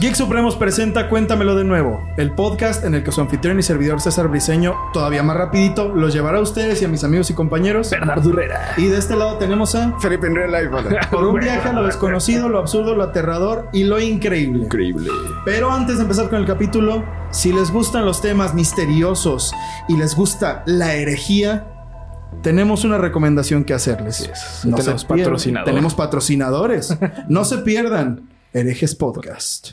Geek Supremos presenta Cuéntamelo de nuevo, el podcast en el que su anfitrión y servidor César Briseño, todavía más rapidito, los llevará a ustedes y a mis amigos y compañeros. Bernardo Herrera. Y de este lado tenemos a... Felipe en Real Life, vale. Por un viaje a lo desconocido, lo absurdo, lo aterrador y lo increíble. Increíble. Pero antes de empezar con el capítulo, si les gustan los temas misteriosos y les gusta la herejía, tenemos una recomendación que hacerles. No tenemos se pierdan. patrocinador. Tenemos patrocinadores. no se pierdan. Herejes Podcast.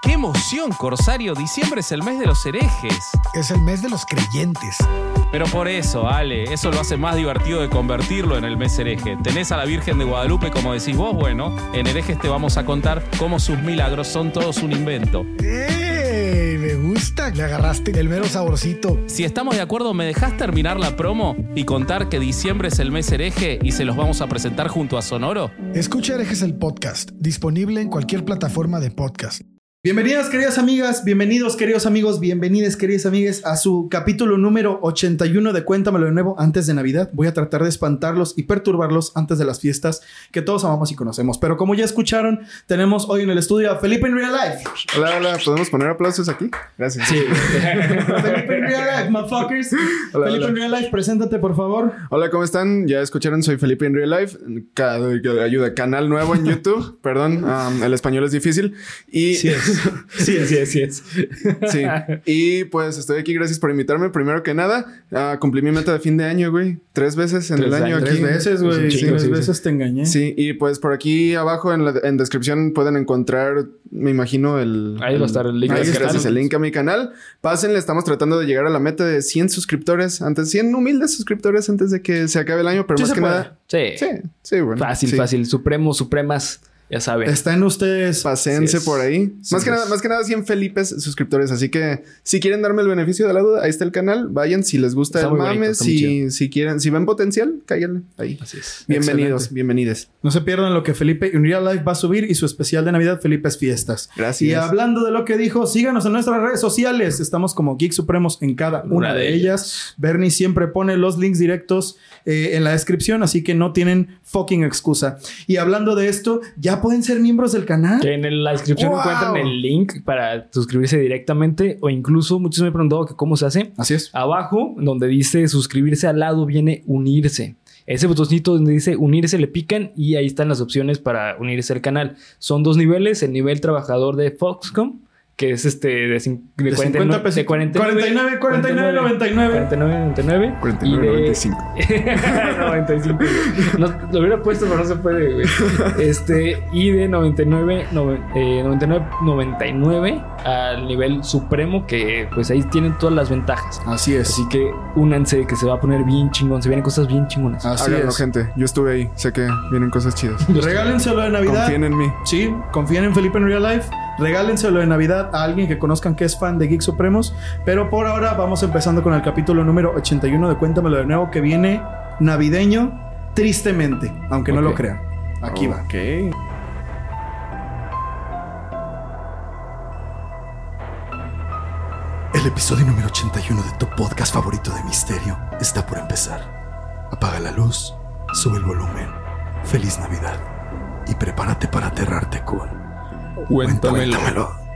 ¡Qué emoción, Corsario! Diciembre es el mes de los herejes. Es el mes de los creyentes. Pero por eso, Ale, eso lo hace más divertido de convertirlo en el mes hereje. Tenés a la Virgen de Guadalupe, como decís vos, bueno, en herejes te vamos a contar cómo sus milagros son todos un invento. ¡Ey! Me gusta. Le agarraste el mero saborcito. Si estamos de acuerdo, ¿me dejás terminar la promo y contar que diciembre es el mes hereje y se los vamos a presentar junto a Sonoro? Escucha Herejes el podcast. Disponible en cualquier plataforma de podcast. Bienvenidas, queridas amigas, bienvenidos, queridos amigos, bienvenidas, queridas amigas, a su capítulo número 81 de Cuéntamelo de nuevo antes de Navidad. Voy a tratar de espantarlos y perturbarlos antes de las fiestas que todos amamos y conocemos. Pero como ya escucharon, tenemos hoy en el estudio a Felipe en Real Life. Hola, hola. ¿Podemos poner aplausos aquí? Gracias. Sí. Felipe en Real Life, motherfuckers. Hola, Felipe hola. en Real Life, preséntate, por favor. Hola, ¿cómo están? Ya escucharon, soy Felipe en Real Life. Ca- ayuda, canal nuevo en YouTube. Perdón, um, el español es difícil. Y Sí es. Sí sí es, sí es. sí. Y pues estoy aquí, gracias por invitarme. Primero que nada, ah, cumplí mi meta de fin de año, güey. Tres veces en Tres el año aquí. Tres veces, güey. Sí, tres sí, sí. veces te engañé. Sí, y pues por aquí abajo en la en descripción pueden encontrar, me imagino, el... Ahí va a estar el link. Ahí está. el link a mi canal. Pásenle, estamos tratando de llegar a la meta de 100 suscriptores antes, 100 humildes suscriptores antes de que se acabe el año, pero Sí más que puede. nada... Sí. Sí, sí, bueno. Fácil, sí. fácil. Supremos, supremas, ya saben. Está en ustedes. Es. por ahí. Sí, más que nada, más que nada 100 Felipes suscriptores. Así que si quieren darme el beneficio de la duda, ahí está el canal. Vayan si les gusta Está el bonito, mame. Si, si quieren, si ven potencial, cáiganle ahí. Así es. Bienvenidos, Excelente. bienvenides. No se pierdan lo que Felipe en Real Life va a subir y su especial de Navidad, Felipe's Fiestas. Gracias. Y hablando de lo que dijo, síganos en nuestras redes sociales. Estamos como Geek Supremos en cada una, de, ellas. Bernie siempre pone los links directos eh, en la descripción, así que no tienen fucking excusa. Y hablando de esto, ya pueden ser miembros del canal. Que en la descripción ¡Wow! encuentran el link para suscribirse directamente o incluso muchos me han preguntado que cómo se hace. Así es. Abajo, donde dice suscribirse al lado, viene unirse. Ese botoncito donde dice unirse le pican y ahí están las opciones para unirse al canal. Son dos niveles, el nivel trabajador de Foxcom, que es este de, cin- de, De 49, 50 pesos. de 49, 49, 49, 99. 49, 99 y 49, de 95. 95. No, lo hubiera puesto, pero no se puede, güey. Este, y de 99, nove- eh, 99, 99 al nivel supremo, que pues ahí tienen todas las ventajas. Así es. Así que únanse, que se va a poner bien chingón. Se vienen cosas bien chingonas. Así Háganlo, es. gente. Yo estuve ahí. Sé que vienen cosas chidas. Regálenselo de Navidad. Confíen en mí. Sí, confíen en Felipe en Real Life. Regálenselo de Navidad a alguien que conozcan que es fan de Geek Supremos. Pero por ahora vamos empezando con el capítulo número 81 de Cuéntamelo de nuevo, que viene navideño, tristemente, aunque no lo crean. Aquí va. Ok. El episodio número 81 de tu podcast favorito de misterio está por empezar. Apaga la luz, sube el volumen. Feliz Navidad. Y prepárate para aterrarte con. Cuéntamelo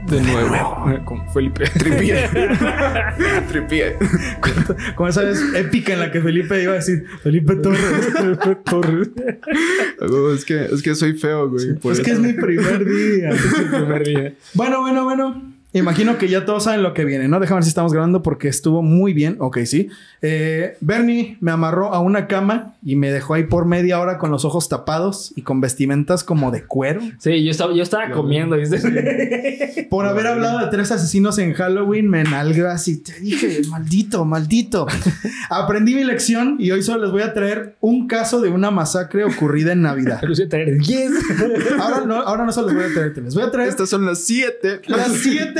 de nuevo. Con Felipe. Tripié. Tripié. Con esa vez épica en la que Felipe iba a decir Felipe Torres. Felipe Torres. Es, que, es que soy feo, güey. Es que es mi primer día. Primer día. Bueno, bueno, bueno. Imagino que ya todos saben lo que viene, ¿no? Déjame ver si estamos grabando porque estuvo muy bien. Ok, sí. Eh, Bernie me amarró a una cama y me dejó ahí por media hora con los ojos tapados y con vestimentas como de cuero. Sí, yo estaba, yo estaba comiendo. ¿viste? Por haber hablado de tres asesinos en Halloween, me nalgó así. Te dije, maldito, maldito. Aprendí mi lección y hoy solo les voy a traer un caso de una masacre ocurrida en Navidad. Pero sí, traer 10. Ahora no, ahora no solo les voy a traer, les voy a traer Estas son las siete. las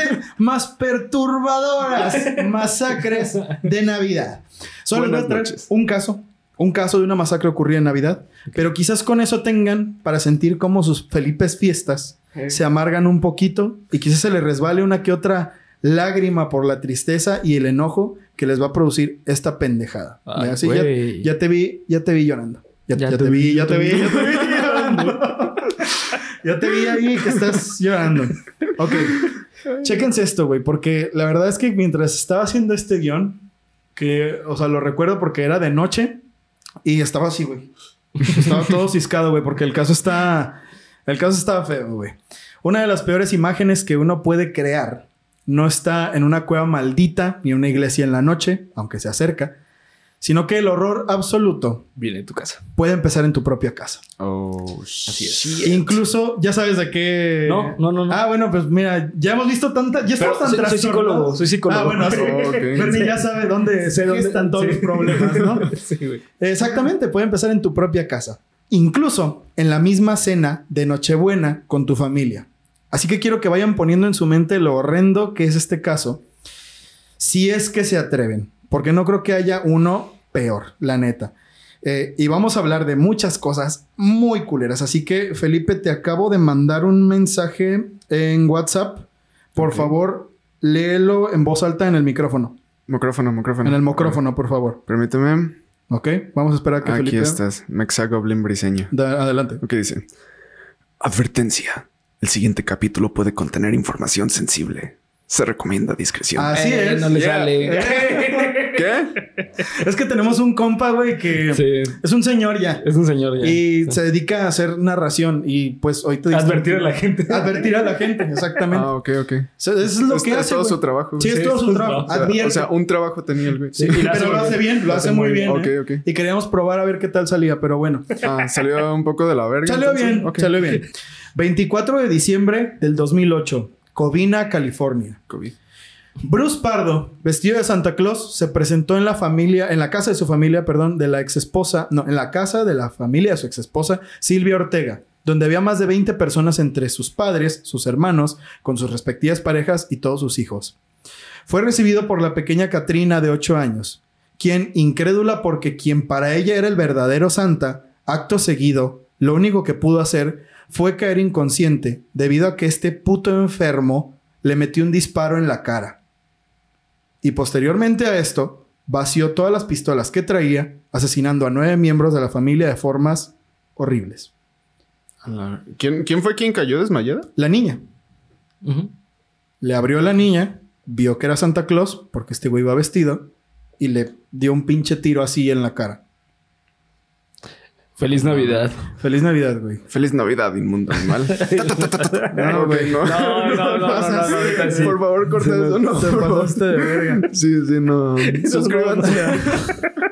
siete más perturbadoras masacres de Navidad. Solo voy a traer un caso, un caso de una masacre ocurrida en Navidad, pero quizás con eso tengan para sentir cómo sus Felipes fiestas se amargan un poquito y quizás se les resbale una que otra lágrima por la tristeza y el enojo que les va a producir esta pendejada. Ay, Así, ya, te vi, ya te vi llorando. Ya, ya te, vi, ya te vi, ya te vi llorando. ya te vi ahí que estás llorando. Ok. Chéquense esto, güey, porque la verdad es que mientras estaba haciendo este guion, que, o sea, lo recuerdo porque era de noche y estaba así, güey. Estaba todo ciscado, güey, porque el caso está. El caso estaba feo, güey. Una de las peores imágenes que uno puede crear no está en una cueva maldita ni en una iglesia en la noche, aunque se acerca, sino que el horror absoluto Viene de tu casa. puede empezar en tu propia casa. Oh, Así es. shit. Incluso, ya sabes de qué. No, no, no, no. Ah, bueno, pues mira, ya hemos visto tanta. Ya estamos tan soy- soy psicólogo, soy psicólogo. Ah, bueno. Oh. Bernie ya sabe dónde se dónde- están todos sí. los problemas, ¿no? sí, güey. Exactamente, puede empezar en tu propia casa. Incluso en la misma cena de Nochebuena con tu familia. Así que quiero que vayan poniendo en su mente lo horrendo que es este caso. Si es que se atreven. Porque no creo que haya uno peor, la neta. Eh, y vamos a hablar de muchas cosas muy culeras. Así que, Felipe, te acabo de mandar un mensaje en WhatsApp. Por favor, léelo en voz alta en el micrófono. Micrófono, micrófono. En el micrófono, por favor. Permíteme. ¿Ok? Vamos a esperar a que Aquí Felipe... estás. Mexagoblin briseño. Da- adelante. Ok, dice. Advertencia. El siguiente capítulo puede contener información sensible. Se recomienda discreción. Así Eh, es. No le Yeah. sale. ¿Qué? Es que tenemos un compa, güey, que Sí. es un señor ya. Es un señor ya. Y se dedica a hacer narración. Y pues hoy te Advertir a la gente. Advertir a la gente, exactamente. Ah, ok, ok. O sea, eso es lo Es- que es hace. todo güey. su trabajo. Sí, es todo su es- trabajo. O sea, o sea, un trabajo tenía el güey. Sí, y pero lo hace bien, lo hace muy bien. Ok, ¿eh? ok. Y queríamos probar a ver qué tal salía, pero bueno. Ah, salió un poco de la verga. Salió entonces? bien, Ok. salió bien. 24 de diciembre del 2008, Covina, California. COVID. Bruce Pardo, vestido de Santa Claus, se presentó en la familia, en la casa de su familia, perdón, de la ex esposa, no, en la casa de la familia de su ex esposa, Silvia Ortega, donde había más de 20 personas entre sus padres, sus hermanos, con sus respectivas parejas y todos sus hijos. Fue recibido por la pequeña Katrina de 8 años, quien, incrédula porque quien para ella era el verdadero Santa, acto seguido, lo único que pudo hacer fue caer inconsciente debido a que este puto enfermo le metió un disparo en la cara. Y posteriormente a esto, vació todas las pistolas que traía, asesinando a nueve miembros de la familia de formas horribles. ¿Quién, ¿Quién fue quien cayó desmayada? La niña le abrió a la niña, vio que era Santa Claus, porque este güey iba vestido, y le dio un pinche tiro así en la cara. Feliz Navidad. Feliz Navidad, güey. Feliz Navidad, inmundo animal. No, güey. no. No, no, no, no. Por favor, corta eso. No, Te por favor. pasaste de verga. Sí, sí, no. Suscríbanse.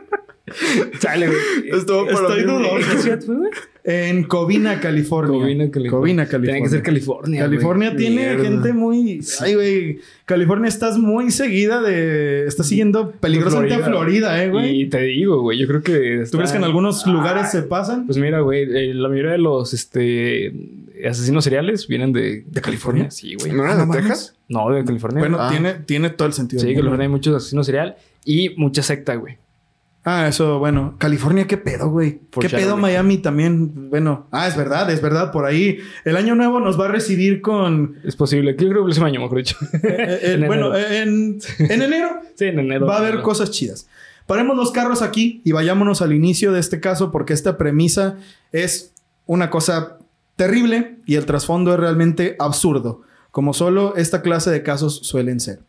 Chale, güey. Estuvo por Estoy dudoso. ¿Qué ciudad fue, güey? En Covina, California. Covina, California. Covina, California. Tiene que ser California. California güey. tiene Mierda. gente muy. Ay, güey. California estás muy seguida de. Estás siguiendo peligrosamente a Florida, eh, güey. Y te digo, güey, yo creo que. ¿Tú crees que en algunos lugares se pasan? Pues mira, güey, eh, la mayoría de los este, asesinos seriales vienen de, de California? Sí, güey. ¿No era Ah, de no. Texas? No, de California. Bueno, Ah. tiene, tiene todo el sentido. sí, mundo. hay muchos asesinos serial y mucha secta, güey. Ah, eso, bueno. California, qué pedo, güey. Qué pedo. Miami también. Bueno, ah, es verdad, es verdad. Por ahí. El año nuevo nos va a recibir con. Es posible. Yo creo que el próximo año, mejor dicho. eh, eh, En bueno, en, en enero sí, en enero. va a haber Enero. cosas chidas. Paremos los carros aquí y vayámonos al inicio de este caso porque esta premisa es una cosa terrible y el trasfondo es realmente absurdo, como solo esta clase de casos suelen ser.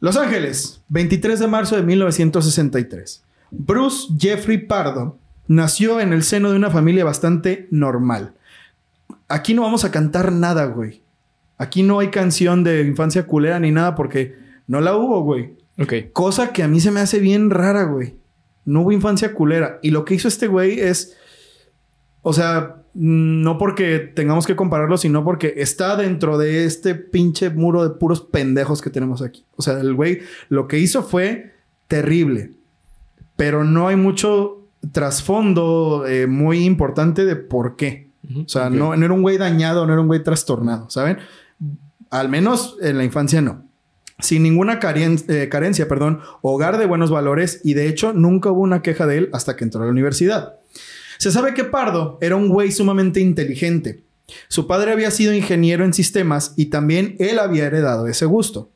Los Ángeles, 23 de marzo de 1963. Bruce Jeffrey Pardo nació en el seno de una familia bastante normal. Aquí no vamos a cantar nada, güey. Aquí no hay canción de infancia culera ni nada porque no la hubo, güey. Ok. Cosa que a mí se me hace bien rara, güey. No hubo infancia culera. Y lo que hizo este güey es. O sea, no porque tengamos que compararlo, sino porque está dentro de este pinche muro de puros pendejos que tenemos aquí. O sea, el güey lo que hizo fue terrible. Pero no hay mucho trasfondo eh, muy importante de por qué. Ujú. O sea, no, no era un güey dañado, no era un güey trastornado, ¿saben? Al menos en la infancia no. Sin ninguna carien- eh, carencia, perdón, hogar de buenos valores y de hecho nunca hubo una queja de él hasta que entró a la universidad. Se sabe que Pardo era un güey sumamente inteligente Su padre había sido ingeniero en sistemas y también él había heredado ese gusto.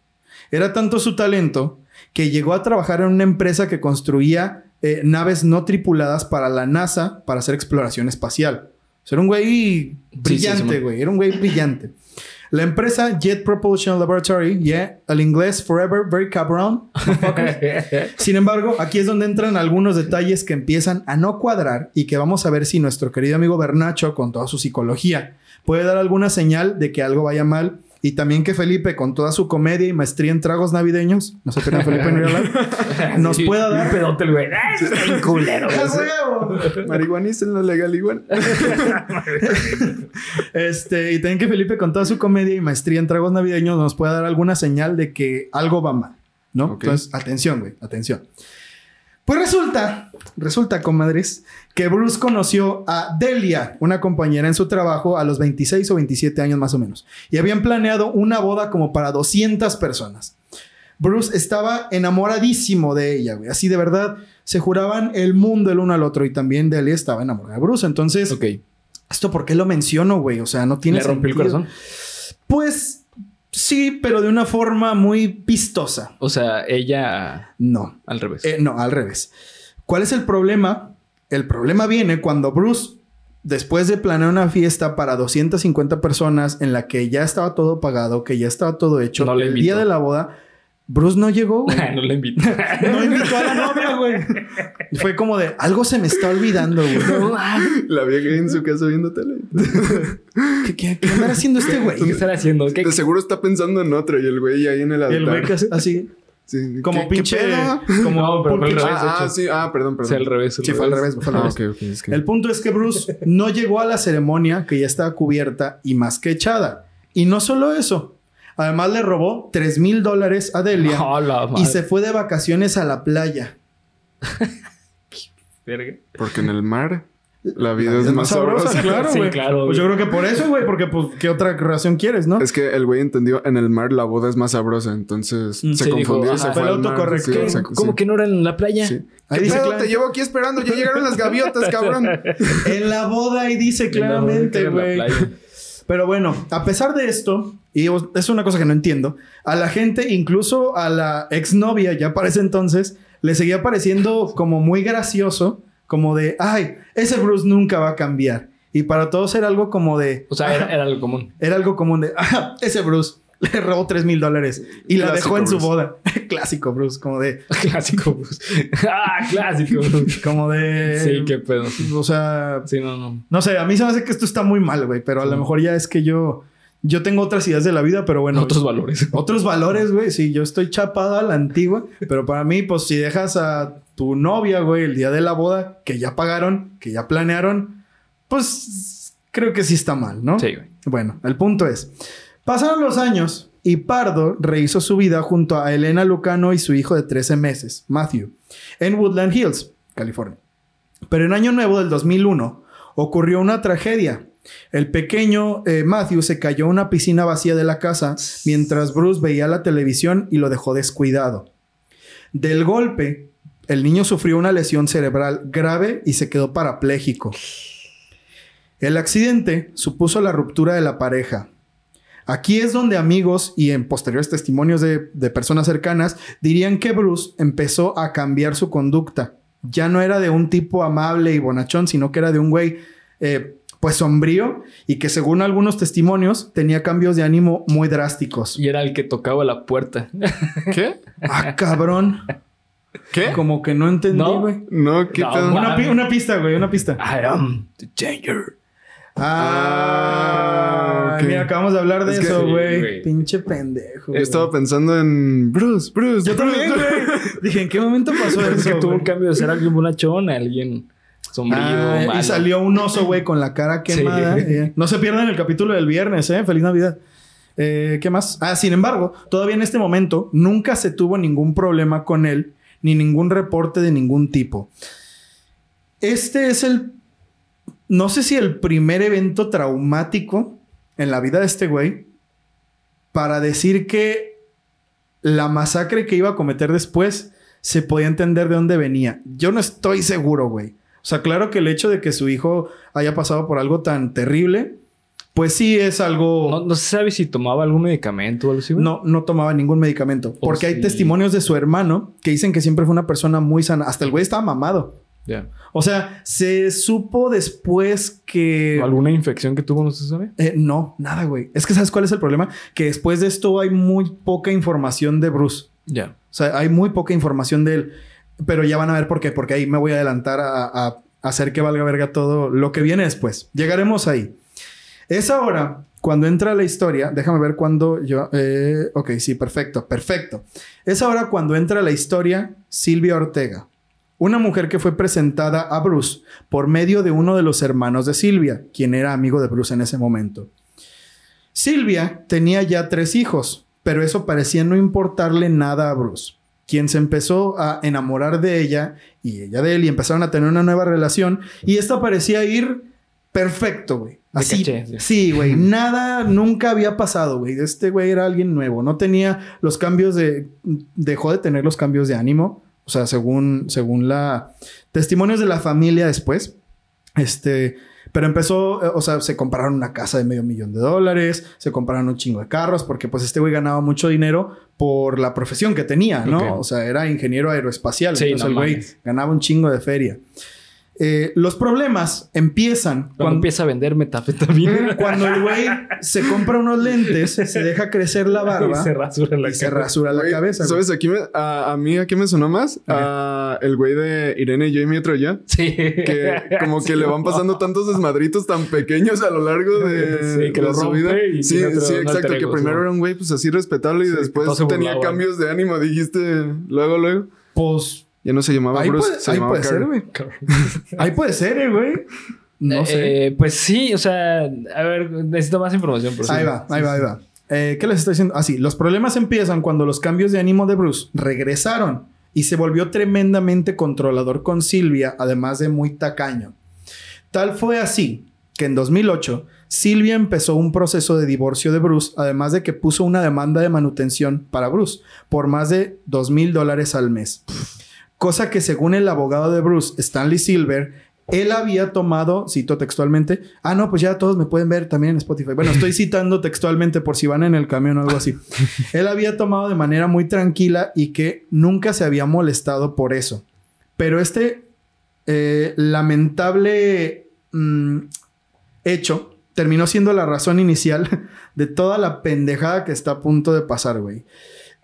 Era tanto su talento que llegó a trabajar en una empresa que construía eh, naves no tripuladas para la NASA para hacer exploración espacial. O sea, era un güey brillante, Simón. güey. Era un güey brillante. La empresa Jet Propulsion Laboratory, yeah, al inglés forever, very cabrón. motherfuckers. Sin embargo, aquí es donde entran algunos detalles que empiezan a no cuadrar y que vamos a ver si nuestro querido amigo Bernacho, con toda su psicología, puede dar alguna señal de que algo vaya mal. Y también que Felipe, con toda su comedia y maestría en tragos navideños, no se pierdan Felipe en nos Sí, pueda dar. Un pedote güey. ¡Ah, eso está bien culero! güey! ¡A huevo! Marihuanicen lo legal igual. Este, y también que Felipe, con toda su comedia y maestría en tragos navideños, nos pueda dar alguna señal de que algo va mal, ¿no? Entonces, atención, güey, atención. Pues resulta, resulta, comadres, que Bruce conoció a Delia, una compañera en su trabajo, a los 26 o 27 años más o menos, y habían planeado una boda como para 200 personas. Bruce estaba enamoradísimo de ella, güey. Así de verdad, se juraban el mundo el uno al otro y también Delia estaba enamorada de Bruce. Entonces. ¿Esto por qué lo menciono, güey? O sea, no tiene ¿Le rompió el sentido. corazón? Pues sí, pero de una forma muy pistosa. O sea, ella No, al revés. Eh, no, al revés. ¿Cuál es el problema? El problema viene cuando Bruce, después de planear una fiesta para 250 personas en la que ya estaba todo pagado, que ya estaba todo hecho, No el día de la boda, Bruce no llegó, güey. no le invito. No invitó a la novia, güey. Y Fue como de, algo se me está olvidando, güey. La vieja ahí en su casa viendo tele. ¿Qué, qué, qué andará haciendo este güey? ¿Qué están haciendo? ¿Qué? De seguro está pensando en otro y el güey ahí en el Y altar. el güey así, Sí. como ¿Qué- qué pinche... Como No, pero fue al revés. Ah, ah, sí. Ah, perdón, perdón. Sí, al revés. al Sí, fue al revés. fue al Ah, revés. Es que... El punto es que Bruce no llegó a la ceremonia que ya estaba cubierta y más que echada. Y no solo eso. Además le robó 3 mil dólares a Delia Oh, la y se fue de vacaciones a la playa. Verga. Porque en el mar la vida La es más sabrosa. claro, Sí, güey. claro, Pues yo creo que por eso, güey, porque pues qué otra relación quieres, ¿no? Es que el güey entendió en el mar la boda es más sabrosa, entonces Mm, se dijo, confundió y ajá, se fue al mar. autocorrecto. Sí, ¿Qué? ¿Cómo sí. que no eran en la playa? Sí. Ahí ¿Qué dice claro- Te llevo aquí esperando. Ya llegaron las gaviotas, cabrón. En la boda ahí dice claramente, En la güey. Pero bueno, a pesar de esto, y es una cosa que no entiendo, a la gente, incluso a la exnovia ya para ese entonces, le seguía pareciendo como muy gracioso, como de, ay, ese Bruce nunca va a cambiar. Y para todos era algo como de, O sea, era, era algo común. era algo común de, ah, ese Bruce le robó 3 mil dólares y la Clásico dejó en su Bruce. boda. Clásico Bruce, como de, Clásico, Bruce. ah, clásico, Bruce. como de... Sí, qué pedo. O sea, Sí, no, no. no sé, a mí se me hace que esto está muy mal, güey, pero a lo mejor ya es que yo, yo tengo otras ideas de la vida, pero bueno. Otros valores. Otros valores, güey. Sí, yo estoy chapado a la antigua, pero para mí, pues si dejas a tu novia, güey, el día de la boda, que ya pagaron, que ya planearon, pues creo que sí está mal, ¿no? Sí, güey. Bueno, el punto es, pasaron los años y Pardo rehizo su vida junto a Elena Lucano y su hijo de 13 meses, Matthew, en Woodland Hills, California. Pero en Año Nuevo del 2001 ocurrió una tragedia. El pequeño eh, Matthew se cayó a una piscina vacía de la casa mientras Bruce veía la televisión y lo dejó descuidado. Del golpe, el niño sufrió una lesión cerebral grave y se quedó parapléjico. El accidente supuso la ruptura de la pareja. Aquí es donde amigos y en posteriores testimonios de, de personas cercanas dirían que Bruce empezó a cambiar su conducta. Ya no era de un tipo amable y bonachón, sino que era de un güey eh, pues sombrío y que según algunos testimonios tenía cambios de ánimo muy drásticos. Y era el que tocaba la puerta. ¿Qué? Ah, cabrón. ¿Qué? Como que no entendí, No. güey. No, ¿qué No, Una, pi- una pista, güey, una pista. I am the danger. Ah, Ah, ok. mira, acabamos de hablar de Es eso, Sí, güey. Pinche pendejo. güey. Estaba pensando en Bruce, Bruce. Yo Bruce. también, güey. Dije, ¿en qué momento pasó Es eso? que tuvo un cambio de ser alguien bonachón a alguien sombrío, Ah, malo. y salió un oso, güey, con la cara Sí. quemada. Eh, No se pierdan el capítulo del viernes, ¿eh? Feliz Navidad. Eh, ¿Qué más? Ah, sin embargo, todavía en este momento nunca se tuvo ningún problema con él, ni ningún reporte de ningún tipo. Este es el, no sé si el primer evento traumático en la vida de este güey para decir que la masacre que iba a cometer después se podía entender de dónde venía. Yo no estoy seguro, güey. O sea, claro que el hecho de que su hijo haya pasado por algo tan terrible, Pues sí es algo... No, no se sabe si tomaba algún medicamento o algo así, güey. No, no tomaba ningún medicamento. Oh, Porque hay testimonios de su hermano que dicen que siempre fue una persona muy sana. Hasta el güey estaba mamado. O sea, se supo después que... ¿Alguna infección que tuvo no se sabe? Eh, no, nada, güey. Es que ¿sabes cuál es el problema? Que después de esto hay muy poca información de Bruce. Ya. O sea, hay muy poca información de él. Pero ya van a ver por qué. Porque ahí me voy a adelantar a, a hacer que valga verga todo lo que viene después. Llegaremos ahí. Es ahora cuando entra la historia. Déjame ver cuándo yo. eh, ok, sí, perfecto, perfecto. Es ahora cuando entra la historia Silvia Ortega. Una mujer que fue presentada a Bruce por medio de uno de los hermanos de Silvia, quien era amigo de Bruce en ese momento. Silvia tenía ya tres hijos, pero eso parecía no importarle nada a Bruce, quien se empezó a enamorar de ella y ella de él y empezaron a tener una nueva relación y esto parecía ir perfecto, güey. Así, caché, sí. sí, güey. Nada nunca había pasado, güey. Este güey era alguien nuevo. No tenía los cambios de... Dejó de tener los cambios de ánimo. O sea, según, según la... Testimonios de la familia después. Este... Pero empezó, eh, o sea, se compraron una casa de medio millón de dólares, se compraron un chingo de carros, porque pues este güey ganaba mucho dinero por la profesión que tenía, ¿no? O sea, era ingeniero aeroespacial. Sí, entonces no el güey ganaba un chingo de feria. Eh, los problemas empiezan Cuando cuando, empieza a vender metafetamina. cuando el güey se compra unos lentes, se deja crecer la barba y se rasura la y se cara. rasura la Güey, cabeza. güey. ¿Sabes? Aquí me- a, a mí, ¿a qué me sonó más? A el güey de Irene y Jamie Troya. Sí. Que como que le van pasando tantos desmadritos tan pequeños a lo largo de, Sí, que de lo su vida. y Sí, otro- sí, exacto. Que primero era un güey pues así respetable y Sí, después se tenía cambios de ánimo. Dijiste luego, luego. Pues Ya no se llamaba ahí Bruce, puede, se ahí llamaba puede ser, güey. Ahí puede ser, eh, güey. No sé. Eh, pues sí, o sea, a ver, necesito más información. Por Ahí va, ahí va, ahí va. Eh, ¿Qué les estoy diciendo? Así, los problemas empiezan cuando los cambios de ánimo de Bruce regresaron y se volvió tremendamente controlador con Silvia, además de muy tacaño. Tal fue así que en 2008 Silvia empezó un proceso de divorcio de Bruce, además de que puso una demanda de manutención para Bruce por más de 2 mil dólares al mes. Cosa que según el abogado de Bruce, Stanley Silver, él había tomado, cito textualmente, ah, no, pues ya todos me pueden ver también en Spotify. Bueno, estoy citando textualmente por si van en el camión o algo así. Él había tomado de manera muy tranquila y que nunca se había molestado por eso. Pero este eh, lamentable mm, hecho terminó siendo la razón inicial de toda la pendejada que está a punto de pasar, güey.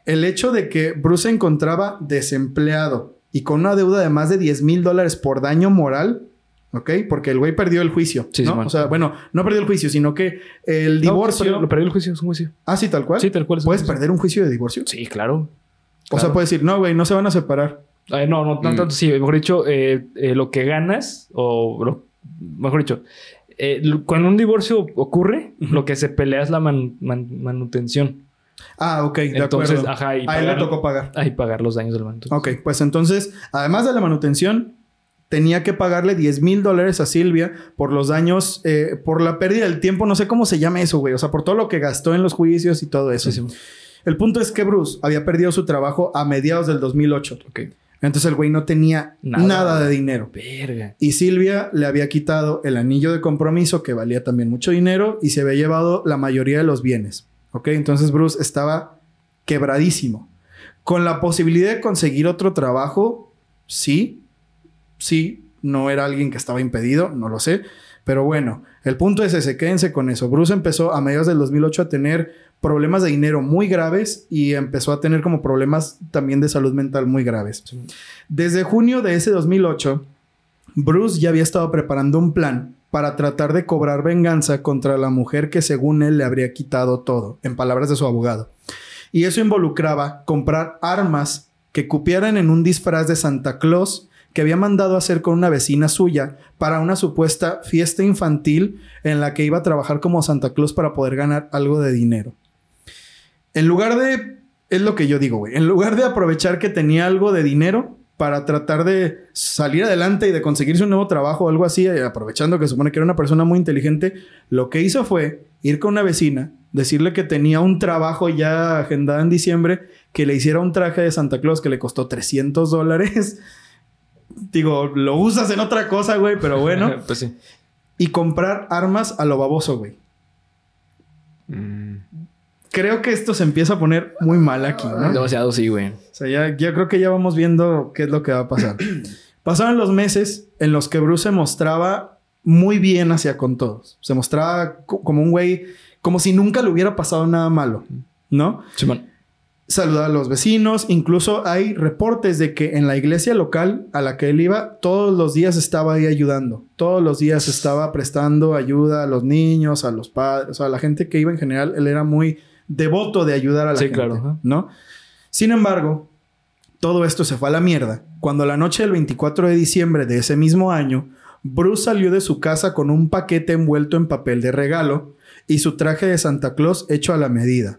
El hecho de que Bruce se encontraba desempleado y con una deuda de más de 10 mil dólares por daño moral, ¿ok? Porque el güey perdió el juicio, Sí, ¿no? Simón. o sea, bueno, no perdió el juicio, sino que el divorcio... Lo perdió, lo perdió el juicio, es un juicio. Ah, sí, tal cual. Sí, tal cual. ¿Puedes perder un juicio de divorcio? Sí, claro. O sea, puedes decir, no, güey, no se van a separar. Eh, no, no, no Mm. tanto sí. Mejor dicho, eh, eh, lo que ganas, o lo- mejor dicho, eh, cuando un divorcio ocurre, lo que se pelea es la man- man- manutención. Ah, ok, de Entonces, acuerdo. ajá, y A él le tocó pagar. Ahí pagar los daños del manutención. Ok, pues entonces, además de la manutención, tenía que pagarle 10 mil dólares a Silvia por los daños, eh, por la pérdida del tiempo, no sé cómo se llama eso, güey. O sea, por todo lo que gastó en los juicios y todo eso. Sí, sí. El punto es que Bruce había perdido su trabajo a mediados del 2008. Ok. Entonces el güey no tenía Nada. nada de dinero. Verga. Y Silvia le había quitado el anillo de compromiso que valía también mucho dinero y se había llevado la mayoría de los bienes. ¿Ok? Entonces Bruce estaba quebradísimo. Con la posibilidad de conseguir otro trabajo, sí, sí, no era alguien que estaba impedido, no lo sé. Pero bueno, el punto es ese, quédense con eso. Bruce empezó a mediados del 2008 a tener problemas de dinero muy graves y empezó a tener como problemas también de salud mental muy graves. Desde junio de ese 2008, Bruce ya había estado preparando un plan para tratar de cobrar venganza contra la mujer que según él le habría quitado todo, en palabras de su abogado. Y eso involucraba comprar armas que cupieran en un disfraz de Santa Claus que había mandado hacer con una vecina suya para una supuesta fiesta infantil en la que iba a trabajar como Santa Claus para poder ganar algo de dinero. En lugar de, es lo que yo digo, güey, en lugar de aprovechar que tenía algo de dinero para tratar de salir adelante y de conseguirse un nuevo trabajo o algo así, eh, aprovechando que supone que era una persona muy inteligente, lo que hizo fue ir con una vecina, decirle que tenía un trabajo ya agendado en diciembre, que le hiciera un traje de Santa Claus que le costó 300 dólares. Digo, lo usas en otra cosa, güey, pero bueno. pues sí. y comprar armas a lo baboso, güey. Creo que esto se empieza a poner muy mal aquí, ¿no? Demasiado, sí, güey. O sea, ya, ya creo que ya vamos viendo qué es lo que va a pasar. Pasaron los meses en los que Bruce se mostraba muy bien hacia con todos. Se mostraba co- como un güey, como si nunca le hubiera pasado nada malo, ¿no? Simón. Saludaba a los vecinos. Incluso hay reportes de que en la iglesia local a la que él iba, todos los días estaba ahí ayudando. Todos los días estaba prestando ayuda a los niños, a los padres, o sea, a la gente que iba en general. Él era muy devoto de ayudar a la Sí, gente, claro. ¿no? Sin embargo, todo esto se fue a la mierda cuando la noche del 24 de diciembre de ese mismo año, Bruce salió de su casa con un paquete envuelto en papel de regalo y su traje de Santa Claus hecho a la medida.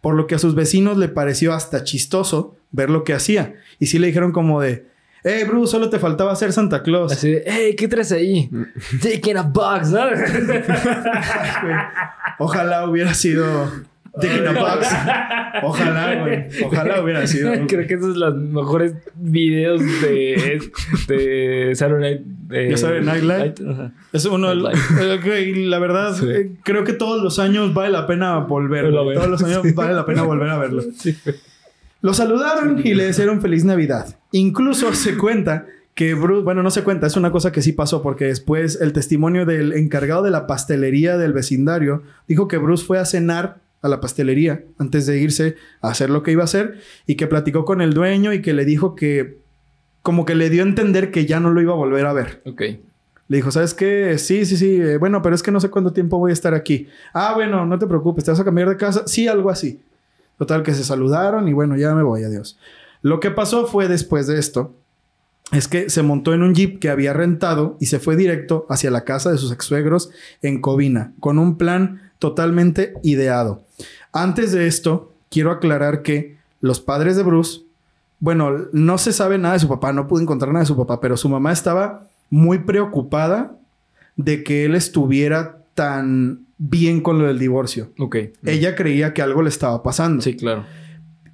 Por lo que a sus vecinos le pareció hasta chistoso ver lo que hacía. Y sí le dijeron como de, hey Bruce, solo te faltaba ser Santa Claus. Así de, hey, ¿qué traes ahí? Dick in a box, ¿no? Ojalá hubiera sido Ojalá, güey. Ojalá hubiera sido. Creo que esos son los mejores videos de, de Saturday Night. De ¿De Saturday Night. Es uno de los- eh, la verdad, Sí. eh, creo que todos los años vale la pena volver. Todos los años vale la pena volver a verlo. Lo saludaron y le desearon feliz Navidad. Incluso se cuenta que Bruce, bueno, no se cuenta, es una cosa que sí pasó porque después el testimonio del encargado de la pastelería del vecindario dijo que Bruce fue a cenar a la pastelería antes de irse a hacer lo que iba a hacer y que platicó con el dueño y que le dijo que como que le dio a entender que ya no lo iba a volver a ver. Ok. Le dijo, ¿sabes qué? Sí, sí, sí. eh, bueno, pero es que no sé cuánto tiempo voy a estar aquí. Ah, bueno, no te preocupes. ¿Te vas a cambiar de casa? Sí, algo así. Total, que se saludaron y bueno, ya me voy, adiós. Lo que pasó fue después de esto, es que se montó en un jeep que había rentado y se fue directo hacia la casa de sus ex-suegros en Covina, con un plan totalmente ideado. Antes de esto, quiero aclarar que los padres de Bruce, bueno, no se sabe nada de su papá, no pude encontrar nada de su papá, pero su mamá estaba muy preocupada de que él estuviera tan bien con lo del divorcio. Ok. Ella creía que algo le estaba pasando. Sí, claro.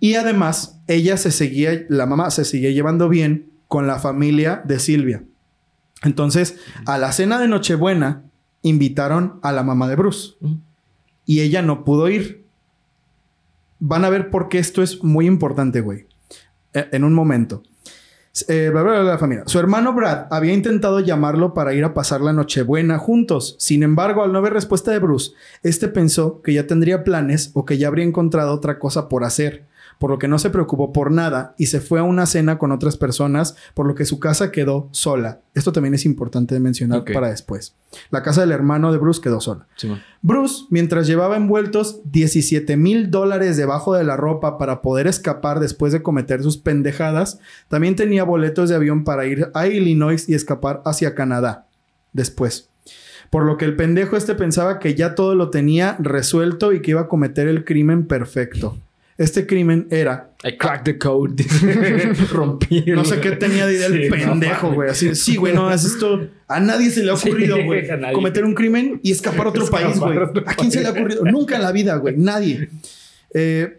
Y además, ella se seguía, la mamá se seguía llevando bien con la familia de Silvia. Entonces, a la cena de Nochebuena, invitaron a la mamá de Bruce. Y ella no pudo ir. Van a ver por qué esto es muy importante, güey. Eh, En un momento. Eh, bla, bla, bla, la familia. Su hermano Brad había intentado llamarlo para ir a pasar la Nochebuena juntos. Sin embargo, al no ver respuesta de Bruce, este pensó que ya tendría planes o que ya habría encontrado otra cosa por hacer, por lo que no se preocupó por nada y se fue a una cena con otras personas, por lo que su casa quedó sola. Esto también es importante de mencionar para después. La casa del hermano de Bruce quedó sola. Bruce, mientras llevaba envueltos 17 mil dólares debajo de la ropa para poder escapar después de cometer sus pendejadas, también tenía boletos de avión para ir a Illinois y escapar hacia Canadá después. Por lo que el pendejo este pensaba que ya todo lo tenía resuelto y que iba a cometer el crimen perfecto. Este crimen era I cracked the code. Rompí. el- no sé qué tenía de idea el Sí, no pendejo, güey. Así, sí, güey, no, es esto. A nadie se le ha ocurrido, güey. cometer un crimen y escapar a otro Escapar país, güey. ¿A quién se le ha ocurrido? Nunca en la vida, güey. Nadie. Eh,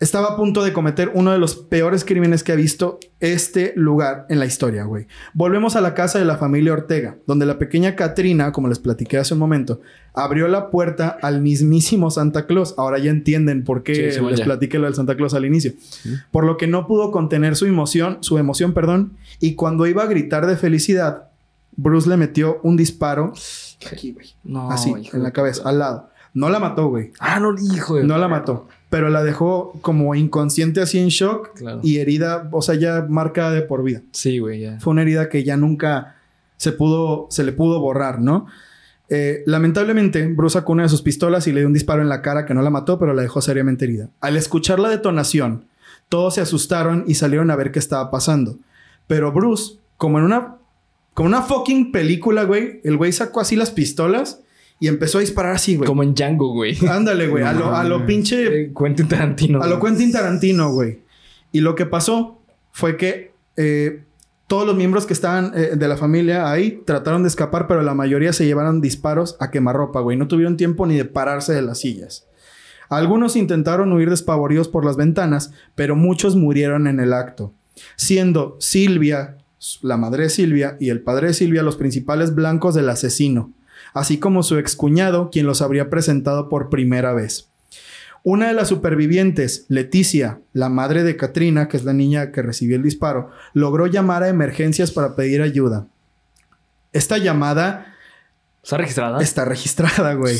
estaba a punto de cometer uno de los peores crímenes que ha visto este lugar en la historia, güey. Volvemos a la casa de la familia Ortega, donde la pequeña Katrina, como les platiqué hace un momento, abrió la puerta al mismísimo Santa Claus. Ahora ya entienden por qué Sí, sí, les platiqué lo del Santa Claus al inicio. Por lo que no pudo contener su emoción, su emoción, perdón, y cuando iba a gritar de felicidad, Bruce le metió un disparo aquí, güey. No, así, hijo en la cabeza, al lado. No la mató, güey. Ah, no, hijo de... No la mató. Pero la dejó como inconsciente así en shock Claro. y herida, o sea, ya marcada de por vida. Sí, güey, ya. Fue una herida que ya nunca se pudo, se le pudo borrar, ¿no? Eh, lamentablemente, Bruce sacó una de sus pistolas y le dio un disparo en la cara que no la mató, pero la dejó seriamente herida. Al escuchar la detonación, todos se asustaron y salieron a ver qué estaba pasando. Pero Bruce, como en una, como una fucking película, güey, el güey sacó así las pistolas y empezó a disparar así, güey. Como en Django, güey. Ándale, güey, a lo, a lo pinche Eh, Quentin Tarantino. a lo. Quentin Tarantino, güey. Y lo que pasó fue que eh, todos los miembros que estaban eh, de la familia ahí trataron de escapar, pero la mayoría se llevaron disparos a quemarropa, güey. No tuvieron tiempo ni de pararse de las sillas. Algunos intentaron huir despavoridos por las ventanas, pero muchos murieron en el acto, siendo Silvia, la madre de Silvia y el padre de Silvia los principales blancos del asesino. Así como su excuñado, quien los habría presentado por primera vez. Una de las supervivientes, Leticia, la madre de Katrina, que es la niña que recibió el disparo, logró llamar a emergencias para pedir ayuda. Esta llamada ¿Está registrada? está registrada, güey.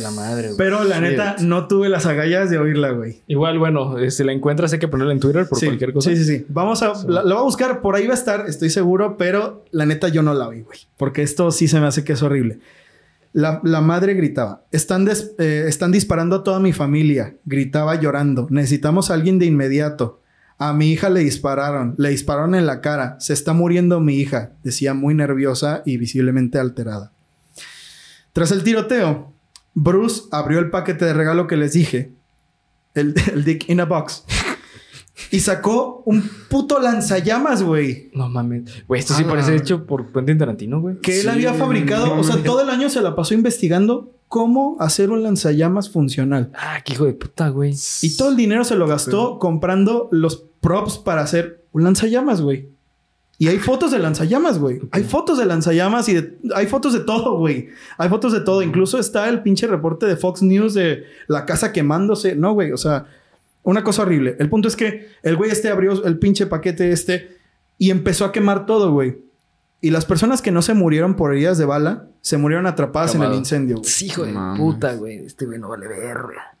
La madre, güey. Pero la neta, no tuve las agallas de oírla, güey. Igual, bueno, eh, si la encuentras hay que ponerla en Twitter por sí, cualquier cosa. Sí, sí, sí. Vamos a... La, la voy a buscar. Por ahí va a estar, estoy seguro. Pero la neta yo no la oí, güey. Porque esto sí se me hace que es horrible. La, madre gritaba, están, des- eh, están disparando a toda mi familia. Gritaba llorando, necesitamos a alguien de inmediato. A mi hija le dispararon, le dispararon en la cara. Se está muriendo mi hija, decía muy nerviosa y visiblemente alterada. Tras el tiroteo, Bruce abrió el paquete de regalo que les dije, el Dick in a Box, y sacó un puto lanzallamas, güey. No mames. Güey, esto sí Ah, parece hecho por Quentin Tarantino, güey. Que él Sí, había fabricado, no o sea, todo el año se la pasó investigando cómo hacer un lanzallamas funcional. Ah, qué hijo de puta, güey. Y todo el dinero se lo gastó comprando los props para hacer un lanzallamas, güey. Y hay fotos de lanzallamas, güey. Hay fotos de lanzallamas y de- hay fotos de todo, güey. Hay fotos de todo. Incluso está el pinche reporte de Fox News de la casa quemándose. No, güey. O sea, una cosa horrible. El punto es que el güey este abrió el pinche paquete este y empezó a quemar todo, güey. Y las personas que no se murieron por heridas de bala se murieron atrapadas en el incendio, güey. Sí, hijo de Mames. puta, güey. Este güey no vale verga.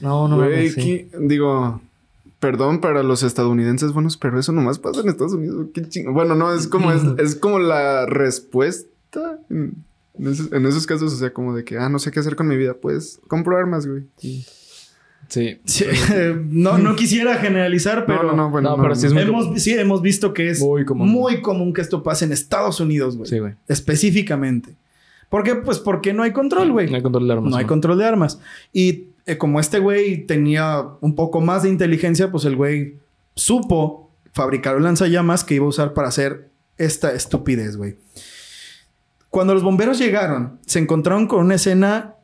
No, no Güey, sí. digo, perdón para los estadounidenses buenos, pero eso nomás pasa en Estados Unidos. Qué ching- Bueno, no, es como, es, es como la respuesta en, en esos, en esos casos, o sea, como de que, ah, no sé qué hacer con mi vida, pues compro armas, güey. Sí. Sí, no, no quisiera generalizar, pero... no, no, no, bueno, no, no, pero sí es muy hemos, sí, hemos visto que es Muy común. muy común que esto pase en Estados Unidos, güey. Sí, güey. Específicamente. ¿Por qué? Pues porque no hay control, güey. No hay control de armas. No hay control de armas. Y eh, como este güey tenía un poco más de inteligencia, pues el güey supo fabricar un lanzallamas que iba a usar para hacer esta estupidez, güey. Cuando los bomberos llegaron, se encontraron con una escena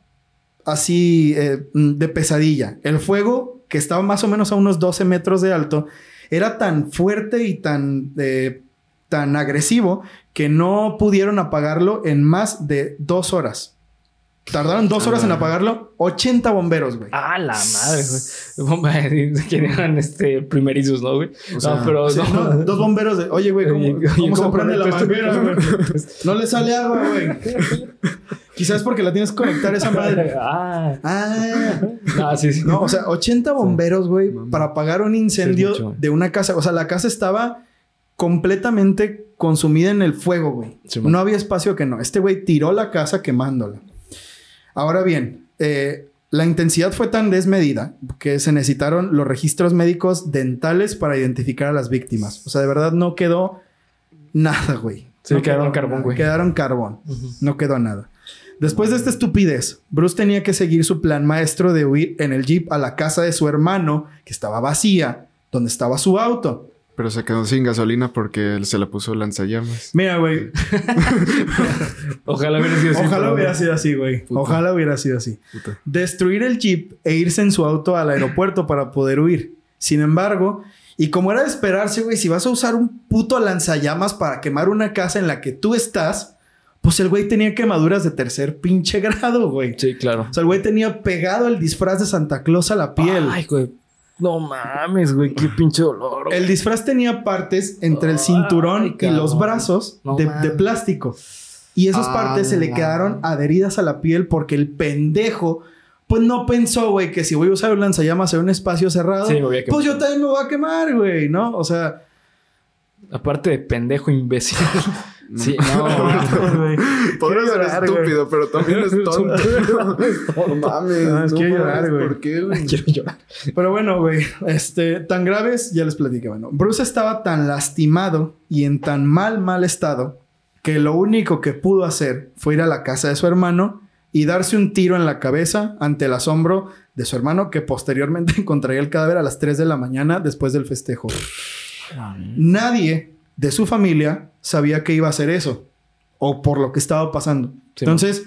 así eh, de pesadilla. El fuego, que estaba más o menos a unos 12 metros de alto, era tan fuerte y tan, eh, tan agresivo que no pudieron apagarlo en más de dos horas. Tardaron dos horas en apagarlo. 80 bomberos, güey. Ah, la madre, güey. Bomba, que eran este primerizos, ¿no, güey? O sea, no, pero Sí, no. no, dos bomberos de... Oye, güey, ¿cómo, Oye, cómo se ¿cómo prende la manguera, güey? No le sale agua, güey. Quizás porque la tienes que conectar esa madre. Ah. Ah. Ah, sí, sí. No, o sea, 80 bomberos, güey, para apagar un incendio Sí, de una casa. O sea, la casa estaba completamente consumida en el fuego, güey. Sí, no había espacio que no. Este güey tiró la casa quemándola. Ahora bien, eh, la intensidad fue tan desmedida que se necesitaron los registros médicos dentales para identificar a las víctimas. O sea, de verdad no quedó nada, güey. Sí, No quedaron quedó carbón, güey. Quedaron carbón. No quedó nada. Después de esta estupidez, Bruce tenía que seguir su plan maestro de huir en el jeep a la casa de su hermano, que estaba vacía, donde estaba su auto. Pero se quedó sin gasolina porque él se la puso lanzallamas. Mira, güey, Ojalá hubiera sido así. ojalá hubiera sido así, güey. Ojalá hubiera sido así. Puta. Destruir el jeep e irse en su auto al aeropuerto para poder huir. Sin embargo, y como era de esperarse, güey, si vas a usar un puto lanzallamas para quemar una casa en la que tú estás, pues el güey tenía quemaduras de tercer pinche grado, güey. Sí, claro. O sea, el güey tenía pegado el disfraz de Santa Claus a la piel. Ay, güey. No mames, güey. Qué pinche dolor. güey. El disfraz tenía partes entre el Ay, cinturón y los brazos No de, plástico. Y esas Ah, partes se le quedaron adheridas a la piel porque el pendejo, pues no pensó, güey, que si voy a usar un lanzallamas en un espacio cerrado, Sí, pues yo también me voy a quemar, güey, ¿no? O sea, Aparte de pendejo imbécil. sí, no. Quiero ser estúpido, pero también es tonto. no mames. No, no quiero llorar, güey. ¿Por qué, güey? Quiero llorar. Pero bueno, güey, este, tan graves, ya les platiqué. Bueno, Bruce estaba tan lastimado y en tan mal, mal estado que lo único que pudo hacer fue ir a la casa de su hermano y darse un tiro en la cabeza ante el asombro de su hermano que posteriormente encontraría el cadáver a las 3 de la mañana después del festejo. Nadie de su familia sabía que iba a hacer eso o por lo que estaba pasando. Sí, Entonces,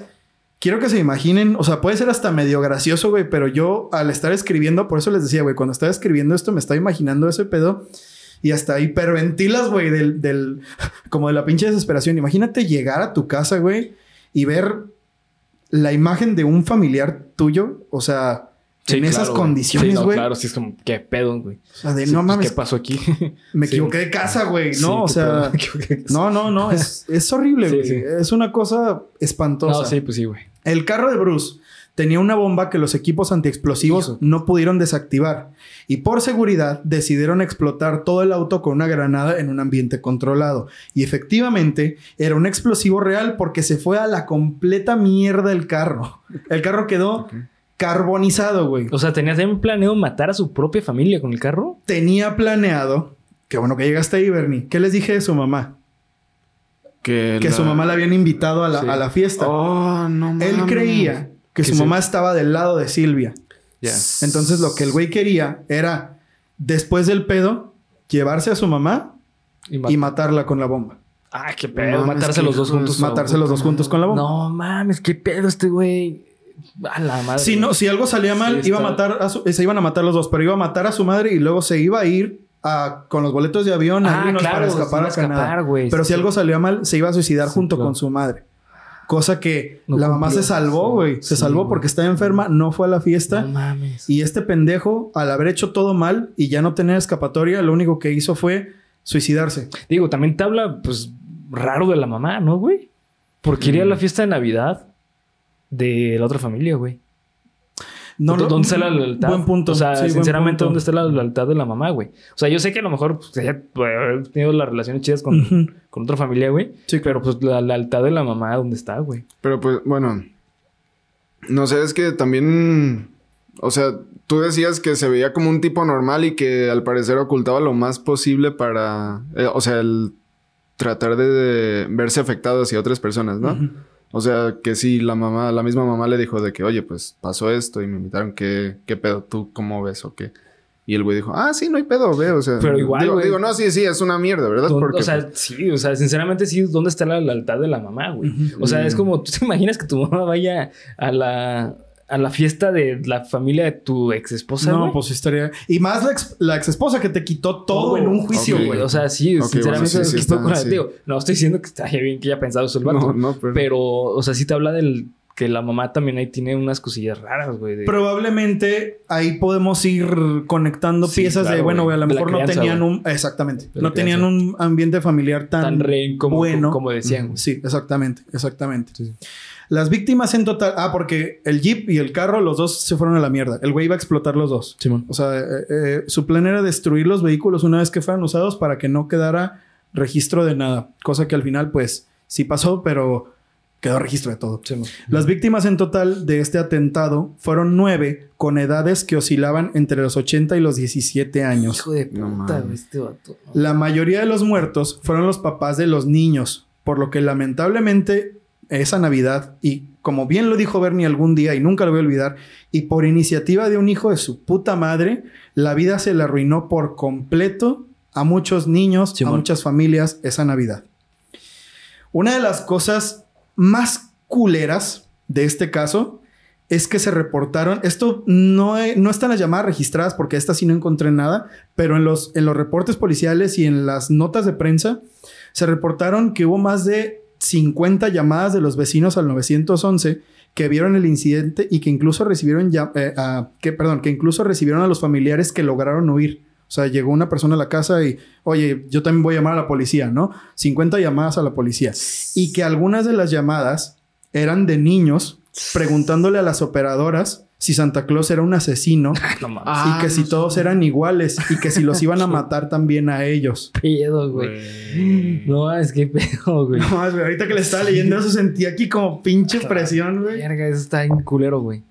quiero que se imaginen, o sea, puede ser hasta medio gracioso, güey, pero yo al estar escribiendo, por eso les decía, güey, cuando estaba escribiendo esto me estaba imaginando ese pedo y hasta hiperventilas, güey, del, del, como de la pinche desesperación. Imagínate llegar a tu casa, güey, y ver la imagen de un familiar tuyo, o sea, en esas claro, güey. condiciones, Sí, no, claro, sí es como, qué pedo, güey. O sea, de Sí, no pues, mames, ¿Qué pasó aquí? me equivoqué de casa, güey. No, o sea, no, no, no, es, es horrible, güey. Es una cosa espantosa. No, sí, pues sí, güey. El carro de Bruce tenía una bomba que los equipos antiexplosivos no pudieron desactivar y por seguridad decidieron explotar todo el auto con una granada en un ambiente controlado. Y efectivamente era un explosivo real porque se fue a la completa mierda el carro. El carro quedó carbonizado, güey. O sea, ¿tenía también planeado matar a su propia familia con el carro? Tenía planeado, qué bueno que llegaste ahí, Bernie. ¿Qué les dije de su mamá? Que, Que su mamá la habían invitado a la, Sí. a la fiesta. Oh, no mames. Él creía que Que su sí. mamá estaba del lado de Silvia. Ya. Entonces lo que el güey quería era, después del pedo, llevarse a su mamá Y, y matarla con la bomba. Ah, qué pedo. matarse los dos juntos. Matarse los dos juntos con la bomba. No mames, qué pedo este güey. A la madre. Si, no, si algo salía mal, Sí, iba a matar a su- se iban a matar los dos, pero iba a matar a su madre y luego se iba a ir a- con los boletos de avión a Ah, irnos claro, para escapar a escapar, Canadá. Pero Sí, si algo salía mal, se iba a suicidar Sí, junto claro. con su madre. Cosa que No la mamá cumplió. se salvó, güey. Se salvó porque estaba enferma, no fue a la fiesta. No mames. Y este pendejo, al haber hecho todo mal y ya no tener escapatoria, lo único que hizo fue suicidarse. Digo, también te habla, pues, raro de la mamá, ¿no, güey? Porque iría a la fiesta de Navidad de la otra familia, güey. No ¿Dó- lo- ¿Dónde está la lealtad? Buen punto. O sea, Sí, sinceramente. ¿dónde está la lealtad de la mamá, güey? O sea, yo sé que a lo mejor pues, ella puede haber tenido las relaciones chidas con, con otra familia, güey. Sí, Pero pues la lealtad de la mamá, ¿dónde está, güey? Pero pues, bueno. No sé, es que también. O sea, tú decías que se veía como un tipo normal y que al parecer ocultaba lo más posible para. eh, o sea, el tratar de, de verse afectado hacia otras personas, ¿no? Ujú. O sea, que sí, la mamá, la misma mamá le dijo de que, oye, pues pasó esto y me invitaron, ¿qué, qué pedo? ¿Tú cómo ves o qué? Y el güey dijo, ah, sí, no hay pedo, ve, o sea. Pero igual, Digo, güey. digo, no, sí, sí, es una mierda, ¿verdad? ¿Dónde- Porque. o sea, pues, sí, o sea, sinceramente sí, ¿dónde está la lealtad de la mamá, güey? O sea, es como, ¿tú te imaginas que tu mamá vaya a la, a la fiesta de la familia de tu ex esposa, No, güey? pues estaría. Y más la ex, la ex esposa que te quitó todo Oh, en un juicio, güey. O sea, sí, sinceramente, bueno, sí, sí está, con- sí. digo, no estoy diciendo que está bien que haya pensado eso el vato. no, no, pero. Pero, o sea, sí te habla del que la mamá también ahí tiene unas cosillas raras, güey. de- Probablemente ahí podemos ir conectando Sí, piezas de, bueno, güey. a lo mejor no tenían güey. un. Exactamente. No tenían un ambiente familiar tan, tan re como, bueno. como decían. güey. Sí, exactamente, exactamente. Las víctimas en total. Ah, porque el jeep y el carro, los dos se fueron a la mierda. El güey iba a explotar los dos. Simón. O sea, eh, eh, su plan era destruir los vehículos una vez que fueran usados para que no quedara registro de nada. Cosa que al final, pues, sí pasó, pero quedó registro de todo. Simón. Las víctimas en total de este atentado fueron nueve con edades que oscilaban entre los 80 y los 17 años. Hijo de puta, este vato. La mayoría de los muertos fueron los papás de los niños, por lo que lamentablemente esa Navidad, y como bien lo dijo Bernie algún día y nunca lo voy a olvidar, y por iniciativa de un hijo de su puta madre, la vida se le arruinó por completo a muchos niños, a muchas familias esa Navidad. Una de las cosas más culeras de este caso es que se reportaron, esto no, he- no están las llamadas registradas porque esta sí no encontré nada, pero en los, en los reportes policiales y en las notas de prensa se reportaron que hubo más de 50 llamadas de los vecinos al 911 que vieron el incidente y que incluso recibieron ya, eh, a- que perdón, que incluso recibieron a los familiares que lograron huir. O sea, llegó una persona a la casa y, oye, yo también voy a llamar a la policía, ¿no? 50 llamadas a la policía. Y que algunas de las llamadas eran de niños preguntándole a las operadoras si Santa Claus era un asesino No mames. Ah, y que si no todos sé. eran iguales y que si los iban a matar también a ellos. pedo, güey. No, es que pedo, güey. No, güey, ahorita que le estaba leyendo eso sentí aquí como pinche presión, güey. Verga, eso está en culero, güey.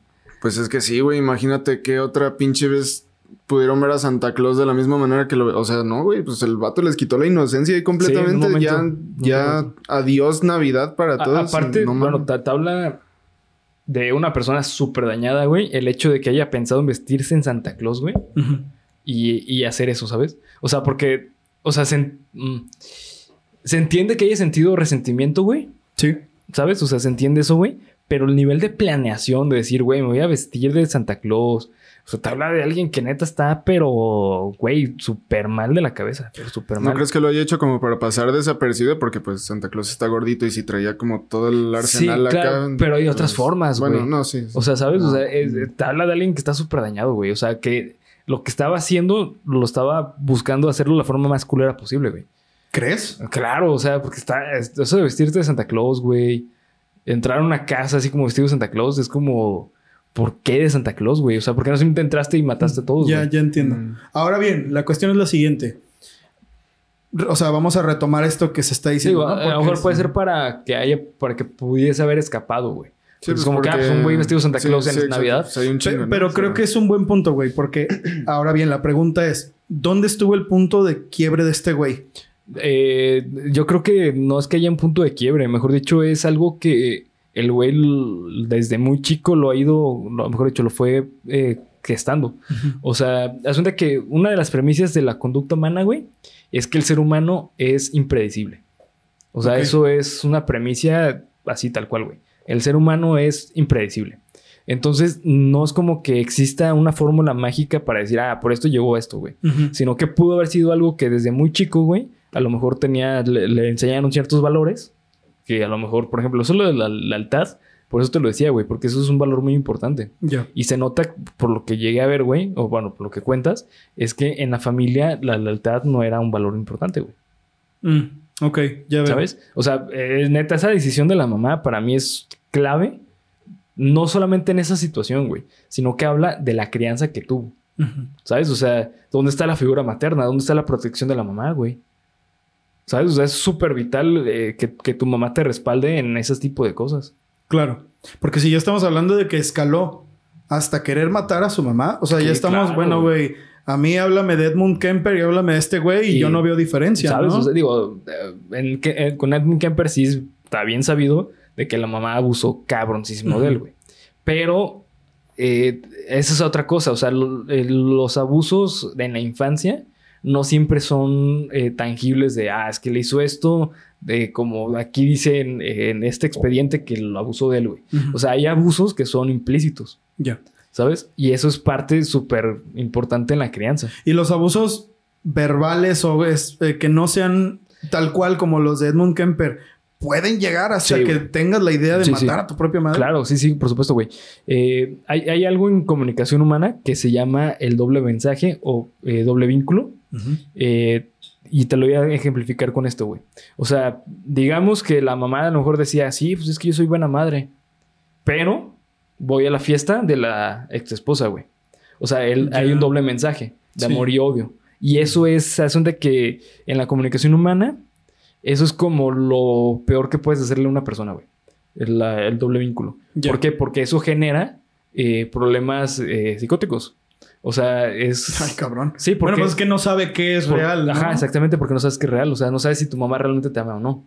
Pues es que sí, güey. Imagínate qué otra pinche vez pudieron ver a Santa Claus de la misma manera que lo... O sea, no, güey. Pues el vato les quitó la inocencia y completamente. momento. ya, ya, adiós Navidad para A- todos. aparte, no bueno, mames. De una persona súper dañada, güey. El hecho de que haya pensado en vestirse en Santa Claus, güey. y, y hacer eso, ¿sabes? O sea, porque, o sea, se, mm, se entiende que haya sentido resentimiento, güey, Sí. ¿sabes? O sea, se entiende eso, güey. Pero el nivel de planeación, de decir, güey, me voy a vestir de Santa Claus. O sea, te habla de alguien que neta está, pero, güey, súper mal de la cabeza. Pero súper ¿No mal. crees que lo haya hecho como para pasar desapercibido? Porque pues Santa Claus está gordito y si traía como todo el arsenal Sí, claro, acá. pero hay otras pues, formas, Bueno, güey. no, sí. sí. O sea, ¿sabes? O No. sea, es- te habla de alguien que está súper dañado, güey. O sea, que lo que estaba haciendo lo estaba buscando hacerlo de la forma más culera posible, güey. ¿Crees? Claro, o sea, porque está es- eso de vestirte de Santa Claus, güey. Entrar a una casa así como vestido de Santa Claus es como, ¿por qué de Santa Claus, güey? O sea, ¿por qué no simplemente entraste y mataste a todos, Ya, güey? ya entiendo. Mm. Ahora bien, la cuestión es la siguiente. O sea, vamos a retomar esto que se está Sí, diciendo. ¿no? a lo mejor es- puede ser para que haya, para que pudiese haber escapado, güey. Sí, es pues, como que, ah, pues, un güey vestido Santa sí, Claus en sí. Navidad. Pues, hay un Pe- chingo, ¿no? pero creo que es un buen punto, güey, porque ahora bien, la pregunta es, ¿dónde estuvo el punto de quiebre de este güey? Eh, yo creo que no es que haya un punto de quiebre, mejor dicho, es algo que el güey desde muy chico lo ha ido, no, mejor dicho, lo fue eh, gestando. O sea, asunta que una de las premisas de la conducta humana, güey, es que el ser humano es impredecible. O sea, eso es una premisa así tal cual, güey. El ser humano es impredecible. Entonces, no es como que exista una fórmula mágica para decir, ah, por esto llegó a esto, güey sino que pudo haber sido algo que desde muy chico, güey, a lo mejor tenía, le, le enseñaron ciertos valores, que a lo mejor, por ejemplo, solo de la lealtad, por eso te lo decía, güey, porque eso es un valor muy importante. Ya. Y se nota, por lo que llegué a ver, güey, o bueno, por lo que cuentas, es que en la familia la lealtad no era un valor importante, güey. Mm, ok, ya veo. ¿Sabes? O sea, eh, neta, esa decisión de la mamá para mí es clave, no solamente en esa situación, güey, sino que habla de la crianza que tuvo. ¿Sabes? O sea, ¿dónde está la figura materna? ¿Dónde está la protección de la mamá, güey? ¿Sabes? O sea, es súper vital eh, que, que tu mamá te respalde en ese tipo de cosas. Claro. Porque si ya estamos hablando de que escaló hasta querer matar a su mamá, o sea, Sí, ya estamos, claro, bueno, güey, a mí háblame de Edmund Kemper y háblame de este güey y yo no veo diferencia, ¿Sabes? ¿no? O sea, digo, eh, en, eh, con Edmund Kemper sí está bien sabido de que la mamá abusó cabroncísimo de él, güey. Pero eh, esa es otra cosa. O sea, lo- eh, los abusos en la infancia no siempre son eh, tangibles de, ah, es que le hizo esto, de como aquí dice en, en este expediente que lo abusó de él, güey. O sea, hay abusos que son implícitos, ya. ¿sabes? Y eso es parte súper importante en la crianza. Y los abusos verbales o es- eh, que no sean tal cual como los de Edmund Kemper pueden llegar hasta Sí, que güey. tengas la idea de Sí, matar sí. a tu propia madre. Claro, sí, sí, por supuesto, güey. Eh, hay, hay algo en comunicación humana que se llama el doble mensaje o eh, doble vínculo. Eh, y te lo voy a ejemplificar con esto, güey. O sea, digamos que la mamá a lo mejor decía, sí, pues es que yo soy buena madre. Pero voy a la fiesta de la ex esposa, güey. O sea, él, hay un doble mensaje de amor y odio. Y eso es asunto de que en la comunicación humana, eso es como lo peor que puedes hacerle a una persona, güey. El, doble vínculo. ¿Por qué? Porque eso genera eh, problemas eh, psicóticos. O sea, es... Ay, cabrón. Sí, porque... Bueno, pues es que no sabe qué es Por- real. ¿no? Ajá, exactamente, porque no sabes que es real. O sea, no sabes si tu mamá realmente te ama o no.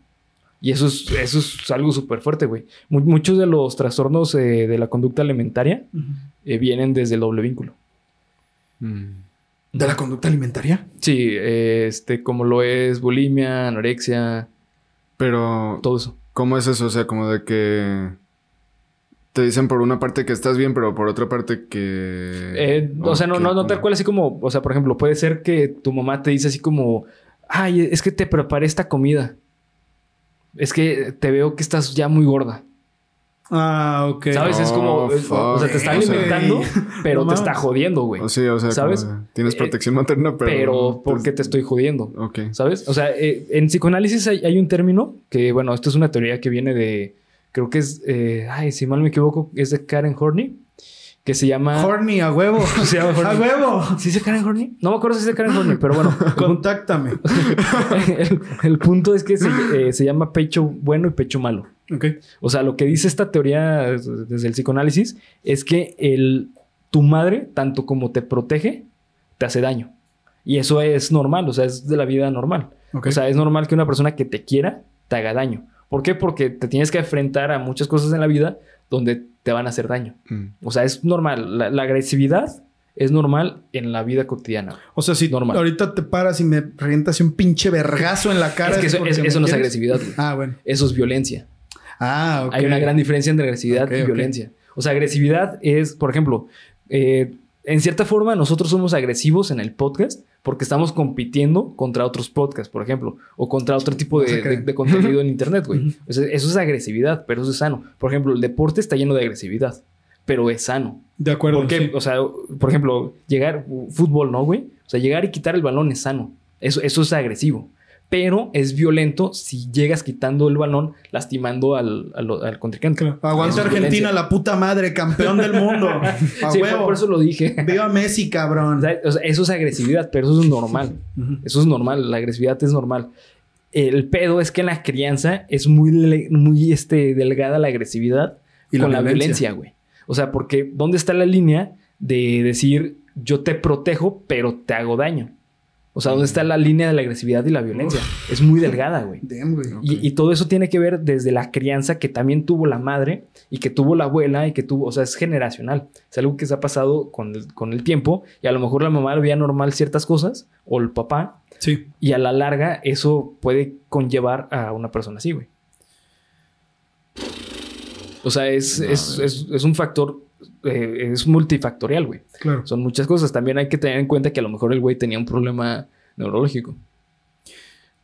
Y eso es, eso es algo súper fuerte, güey. Mu- muchos de los trastornos eh, de la conducta alimentaria eh, vienen desde el doble vínculo. mm. ¿De la conducta alimentaria? Sí, este, como lo es bulimia, anorexia, Pero, todo eso. ¿cómo es eso? O sea, como de que te dicen por una parte que estás bien, pero por otra parte que... Eh, o sea, no, que no, no tal cual así como, o sea, por ejemplo, puede ser que tu mamá te dice así como, ay, es que te preparé esta comida. Es que te veo que estás ya muy gorda. Ah, ok. ¿Sabes? es como, Oh, o sea, te está alimentando, pero No te está jodiendo, güey. O sí, o sea, ¿Sabes? como tienes Eh, protección materna, pero... Pero, ¿por qué te estoy jodiendo? Ok. ¿Sabes? O sea, eh, en psicoanálisis hay, hay un término que, bueno, esto es una teoría que viene de, creo que es, eh, ay, si mal me equivoco, es de Karen Horney, que se llama... Horny, a huevo. Se llama a Horny. huevo. ¿Sí dice Karen Horney? No me acuerdo si dice Karen Horney, pero bueno. Contáctame. el- el punto es que se, eh, se llama pecho bueno y pecho malo. O sea, lo que dice esta teoría desde el psicoanálisis es que el, tu madre, tanto como te protege, te hace daño. Y eso es normal, o sea, es de la vida normal. O sea, es normal que una persona que te quiera te haga daño. ¿Por qué? Porque te tienes que enfrentar a muchas cosas en la vida donde te van a hacer daño. Mm. O sea, es normal. La, la agresividad es normal en la vida cotidiana. O sea, si Normal. ahorita te paras y me revientas un pinche vergazo en la cara. Es que eso, es- eso no es agresividad. güey. Ah, bueno. Eso es violencia. Ah. Hay una gran diferencia entre agresividad y violencia. O sea, agresividad es, por ejemplo, eh, en cierta forma nosotros somos agresivos en el podcast porque estamos compitiendo contra otros podcasts, por ejemplo, o contra otro tipo de, crean. de- de contenido en internet, güey. O sea, eso es agresividad, pero eso es sano. Por ejemplo, el deporte está lleno de agresividad, pero es sano. De acuerdo. Porque, sí. o sea, por ejemplo, llegar, fútbol, ¿no, güey? O sea, llegar y quitar el balón es sano. Eso, eso es agresivo. Pero es violento si llegas quitando el balón, lastimando al, al, al contrincante. Claro. Aguanta Argentina, violencia. la puta madre, campeón del mundo. A Sí, por, huevo. por eso lo dije. Viva Messi, O cabrón. sea, o sea, eso es agresividad, pero eso es normal. Eso es normal. La agresividad es normal. El pedo es que en la crianza es muy, muy este, delgada la agresividad Y con la violencia. violencia, güey. O sea, porque ¿dónde está la línea de decir yo te protejo, pero te hago daño? O sea, ¿dónde está la línea de la agresividad y la violencia? Es muy delgada, güey. Damn, güey. Y, y todo eso tiene que ver desde la crianza que también tuvo la madre y que tuvo la abuela y que tuvo, o sea, es generacional. Es algo que se ha pasado con el, con el tiempo y a lo mejor la mamá lo veía normal ciertas cosas o el papá Sí. y a la larga eso puede conllevar a una persona así, güey. O sea, es, es, es- es un factor, eh, es multifactorial, güey. Claro. Son muchas cosas. También hay que tener en cuenta que a lo mejor el güey tenía un problema neurológico.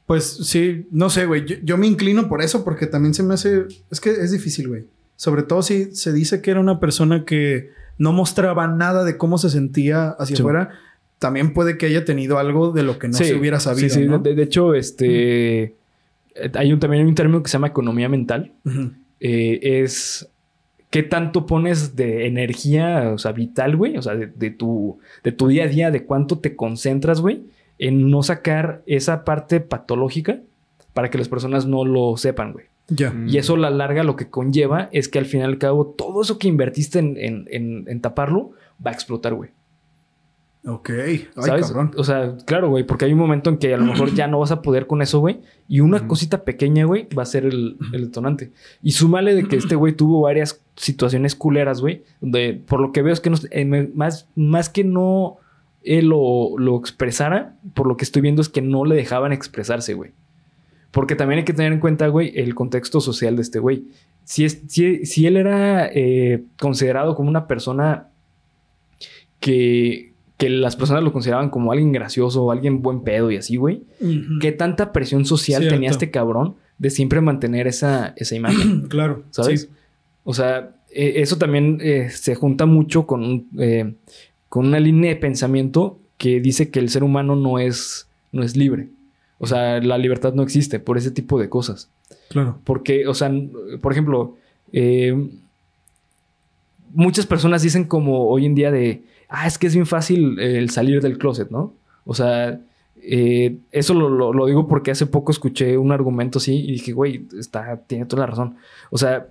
Pues sí, no sé, güey. Yo, yo me inclino por eso porque también se me hace. Es que es difícil, güey. Sobre todo si se dice que era una persona que no mostraba nada de cómo se sentía hacia Sí. afuera. También puede que haya tenido algo de lo que no Sí, se hubiera sabido. Sí, sí. ¿no? De, de hecho, este. eh, Hay un, también hay un término que se llama economía mental. Eh, es qué tanto pones de energía, o sea, vital, güey. O sea, de, de tu, de tu día a día, de cuánto te concentras, güey, en no sacar esa parte patológica para que las personas no lo sepan, güey. Ya. Mm. Y eso a la larga lo que conlleva es que al fin y al cabo todo eso que invertiste en, en- en- en taparlo va a explotar, güey. Ok. Ay, ¿Sabes? cabrón. O sea, claro, güey, porque hay un momento en que a lo mejor ya no vas a poder con eso, güey. Y una cosita pequeña, güey, va a ser el, el detonante. Y súmale de que este güey tuvo varias situaciones culeras, güey. Donde por lo que veo es que no, eh, me- más, más que no él lo, lo expresara, por lo que estoy viendo es que no le dejaban expresarse, güey. Porque también hay que tener en cuenta, güey, el contexto social de este güey. Si, es, si, si él era eh, considerado como una persona que, que las personas lo consideraban como alguien gracioso o alguien buen pedo y así, güey. ¿Qué tanta presión social Cierto. tenía este cabrón de siempre mantener esa, esa imagen? Claro. ¿Sabes? Sí. O sea, eh, eso también eh, se junta mucho con, eh, con una línea de pensamiento que dice que el ser humano no es, no es libre. O sea, la libertad no existe por ese tipo de cosas. Claro. Porque, o sea, por ejemplo, eh, muchas personas dicen como hoy en día de, ah, es que es bien fácil el salir del closet, ¿no? O sea, eh, eso lo, lo- lo digo porque hace poco escuché un argumento así y dije, güey, está, tiene toda la razón. O sea,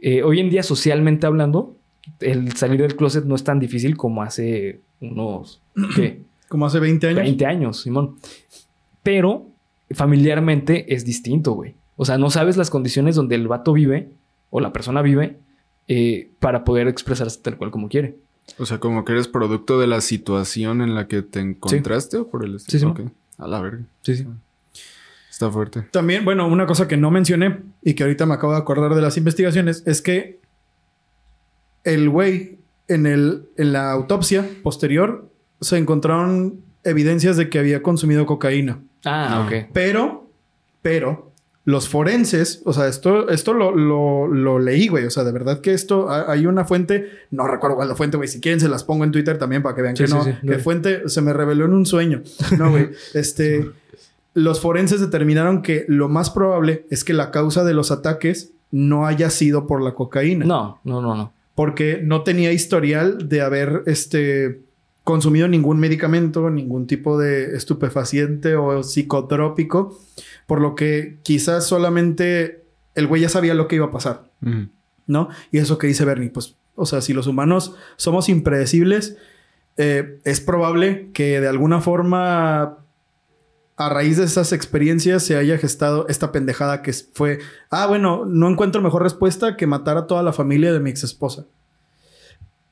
eh, hoy en día socialmente hablando, el salir del closet no es tan difícil como hace unos, ¿qué? Como hace 20 años. 20 años, Simón. Pero familiarmente es distinto, güey. O sea, no sabes las condiciones donde el vato vive o la persona vive eh, para poder expresarse tal cual como quiere. O sea, como que eres producto de la situación en la que te encontraste o por el estilo. Sí, sí. Ok. A la verga. Sí, sí. Está fuerte. También, bueno, una cosa que no mencioné y que ahorita me acabo de acordar de las investigaciones es que el güey en, el, en la autopsia posterior se encontraron evidencias de que había consumido cocaína. Ah, ok. Pero, pero, los forenses, o sea, esto, esto lo, lo, lo leí, güey. O sea, de verdad que esto, ha- hay una fuente, no recuerdo cuál es la fuente, güey. Si quieren, se las pongo en Twitter también para que vean Sí, que sí, no. sí, que fuente se me reveló en un sueño. No, güey. Este, los forenses determinaron que lo más probable es que la causa de los ataques no haya sido por la cocaína. No, no, no, no. Porque no tenía historial de haber, este, consumido ningún medicamento, ningún tipo de estupefaciente o psicotrópico, por lo que quizás solamente el güey ya sabía lo que iba a pasar, Mm. ¿no? Y eso que dice Bernie, pues, o sea, si los humanos somos impredecibles, eh, es probable que de alguna forma, a raíz de esas experiencias, se haya gestado esta pendejada que fue, ah, bueno, no encuentro mejor respuesta que matar a toda la familia de mi ex esposa.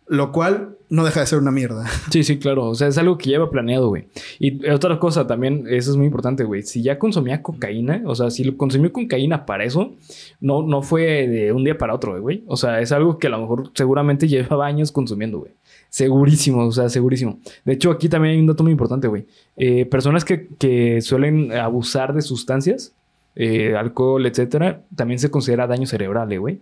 Lo cual no deja de ser una mierda. Sí, sí, claro. O sea, es algo que lleva planeado, güey. Y otra cosa también, eso es muy importante, güey. Si ya consumía cocaína, o sea, si lo consumió cocaína para eso, no, no fue de un día para otro, güey. O sea, es algo que a lo mejor seguramente llevaba años consumiendo, güey. Segurísimo, o sea, segurísimo. De hecho, aquí también hay un dato muy importante, güey. Eh, personas que, que suelen abusar de sustancias, eh, alcohol, etcétera, también se considera daño cerebral, eh, güey.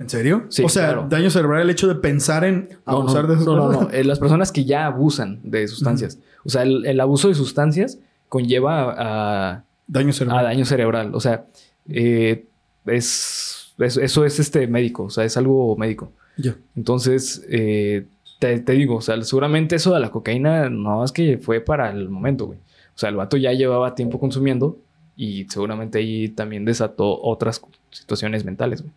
¿En serio? Sí, o sea, claro. daño cerebral el hecho de pensar en abusar no, de no, no, no. Eh, las personas que ya abusan de sustancias. O sea, el, el abuso de sustancias conlleva a, Daño a cerebral. daño cerebral. O sea, eh, es, es- eso es este médico. O sea, es algo médico. Ya. Entonces, eh, te, te digo, o sea, seguramente eso de la cocaína no es que fue para el momento, güey. O sea, el vato ya llevaba tiempo consumiendo y seguramente ahí también desató otras situaciones mentales, güey.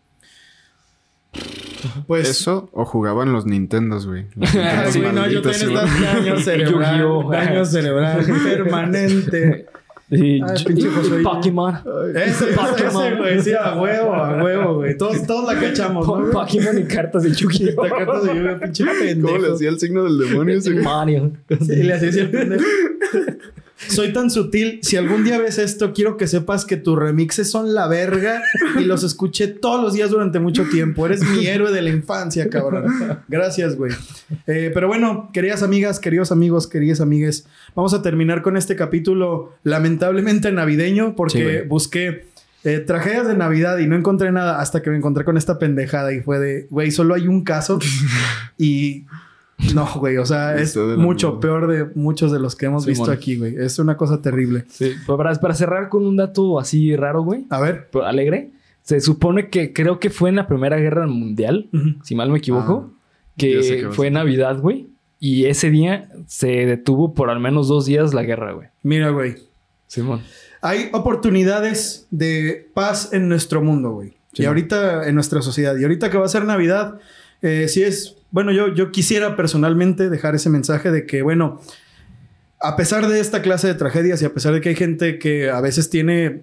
Pues Eso o jugaban los Nintendos, güey. Los Ay, Nintendos güey, no, yo tengo sí. daño cerebral. Yu-Gi-Oh. daño cerebral permanente. Y, Ay, pinche Josué. Pokémon. Ese, ese, Pokémon. ese, güey, sí, a huevo, a huevo, güey. Todos, todos la cachamos, ¿no? Pokémon y cartas de Yu-Gi-Oh! Cartas de lluvia, pinche ¿Cómo le pendejo. hacía el signo del demonio ese? güey? Mario. Sí, le hacía el pendejo. Soy tan sutil. Si algún día ves esto, quiero que sepas que tus remixes son la verga y los escuché todos los días durante mucho tiempo. Eres mi héroe de la infancia, cabrón. Gracias, güey. Eh, pero bueno, queridas amigas, queridos amigos, queridas amigues, vamos a terminar con este capítulo lamentablemente navideño porque busqué eh, tragedias de Navidad y no encontré nada hasta que me encontré con esta pendejada y fue de, güey, solo hay un caso y no, güey, o sea, es mucho mierda. peor de muchos de los que hemos visto aquí, güey. Es una cosa terrible. Sí, para, para cerrar con un dato así raro, güey, A ver. pero alegre, se supone que creo que fue en la Primera Guerra Mundial, si mal no me equivoco, qué que fue. Navidad, güey, y ese día se detuvo por al menos dos días la guerra, güey. Mira, güey. Simón. Hay oportunidades de paz en nuestro mundo, güey. Sí, y man. ahorita en nuestra sociedad. Y ahorita que va a ser Navidad, eh, sí es. Bueno, yo, yo quisiera personalmente dejar ese mensaje de que, bueno, a pesar de esta clase de tragedias y a pesar de que hay gente que a veces tiene,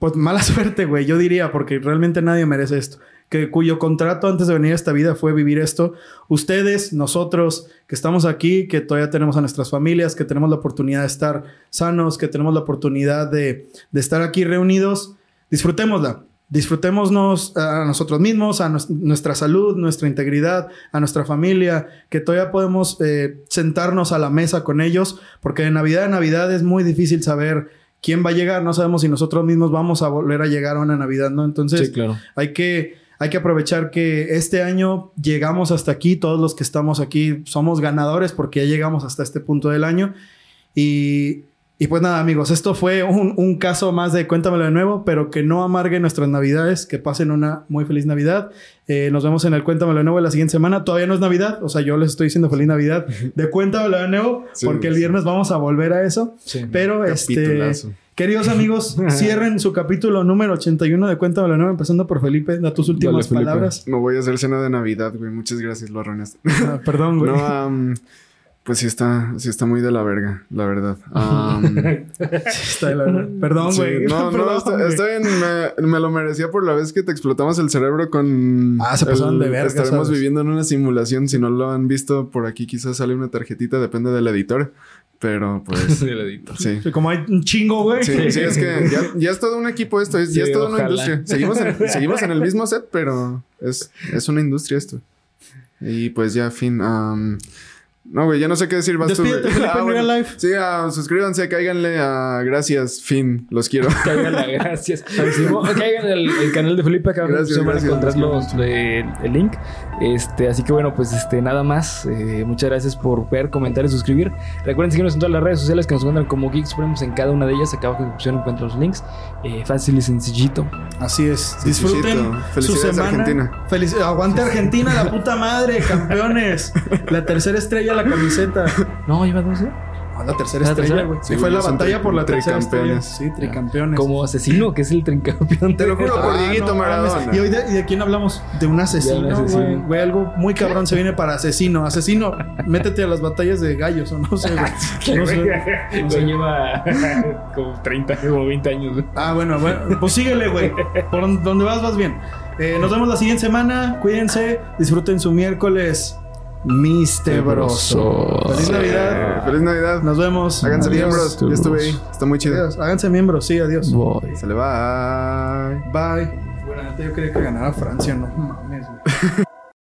pues mala suerte, güey, yo diría, porque realmente nadie merece esto. Que cuyo contrato antes de venir a esta vida fue vivir esto. Ustedes, nosotros, que estamos aquí, que todavía tenemos a nuestras familias, que tenemos la oportunidad de estar sanos, que tenemos la oportunidad de, de estar aquí reunidos, disfrutémosla. Disfrutémonos a nosotros mismos, a nos- nuestra salud, nuestra integridad, a nuestra familia, que todavía podemos eh, sentarnos a la mesa con ellos, porque de Navidad a Navidad es muy difícil saber quién va a llegar, no sabemos si nosotros mismos vamos a volver a llegar a una Navidad, ¿no? Entonces, Sí, claro. hay que, hay que aprovechar que este año llegamos hasta aquí, todos los que estamos aquí somos ganadores porque ya llegamos hasta este punto del año. Y, y pues nada, amigos, esto fue un, un caso más de Cuéntamelo de nuevo, pero que no amarguen nuestras Navidades, que pasen una muy feliz Navidad. Eh, nos vemos en el Cuéntamelo de nuevo la siguiente semana. Todavía no es Navidad, o sea, yo les estoy diciendo feliz Navidad de Cuéntamelo de nuevo, Sí, porque el sí. viernes vamos a volver a eso. Sí. Pero este. Queridos amigos, cierren su capítulo número 81 de Cuéntame la Nueva, empezando por Felipe. Da tus últimas Felipe. palabras. No voy a hacer cena de Navidad, güey. Muchas gracias, lo arruinaste. Ah, perdón, güey. No, am, pues sí está, sí está muy de la verga, la verdad. Am, Está de la- Perdón, sí, güey. no, Perdón, no, está, está bien. Me, me lo merecía por la vez que te explotamos el cerebro con. Ah, se pasaron de verga, Estaremos ¿sabes? viviendo en una simulación. Si no lo han visto por aquí, quizás sale una tarjetita, depende del editor. Pero pues. Sí, el editor. sí. Sí, Como hay un chingo, güey. Sí, sí, es que ya, ya es todo un equipo esto, es, ya Sí, es toda una industria. Seguimos en, seguimos en el mismo set, pero es, es una industria esto. Y pues ya, fin. am, no, güey, ya no sé qué decir. Vas tú, Despídete. Felipe, Ah, en bueno. real life. Sí, ah, suscríbanse, cáiganle a gracias, fin. Los quiero. Cáiganle, gracias. Simón, Caigan el, el canal de Felipe, acá Gracias, se van a gracias, encontrar gracias. los, eh, el link. Este, así que bueno, pues este, nada más. Eh, muchas gracias por ver, comentar y suscribir. Recuerden seguirnos en todas las redes sociales que nos encuentran como Geek Supremos en cada una de ellas. Acá abajo en la descripción encuentran los links. Eh, fácil y sencillito. Así es. Disfruten su Felicidades, semana. Argentina. Felici- Aguante Argentina, la puta madre, campeones. La tercera estrella, la camiseta. No, lleva 12. Ah, la tercera ¿La estrella, güey. Sí, fue la batalla por la tercera estrella. tricampeones. Sí, tricampeones. Como asesino, que es el trincampeón. Te lo juro por Ah, Dieguito no mames. Maradona. ¿Y hoy de, quién hablamos? De un asesino, güey. Algo muy cabrón se viene para asesino. Asesino, métete a las batallas de gallos o no sé, güey. No sé. No lleva como 30, como 20 años. güey. Ah, bueno, bueno. Pues síguele, güey. Por donde vas, vas bien. Eh, nos vemos la siguiente semana. Cuídense. Disfruten su miércoles mistebroso. Feliz Navidad. Feliz Navidad. Nos vemos. Háganse Adiós. miembros. Yo estuve ahí. Está muy chido. Adiós. Háganse miembros. Sí, adiós. Voy. Se le va. Bye. Bueno, yo quería que ganara Francia, no mames, güey.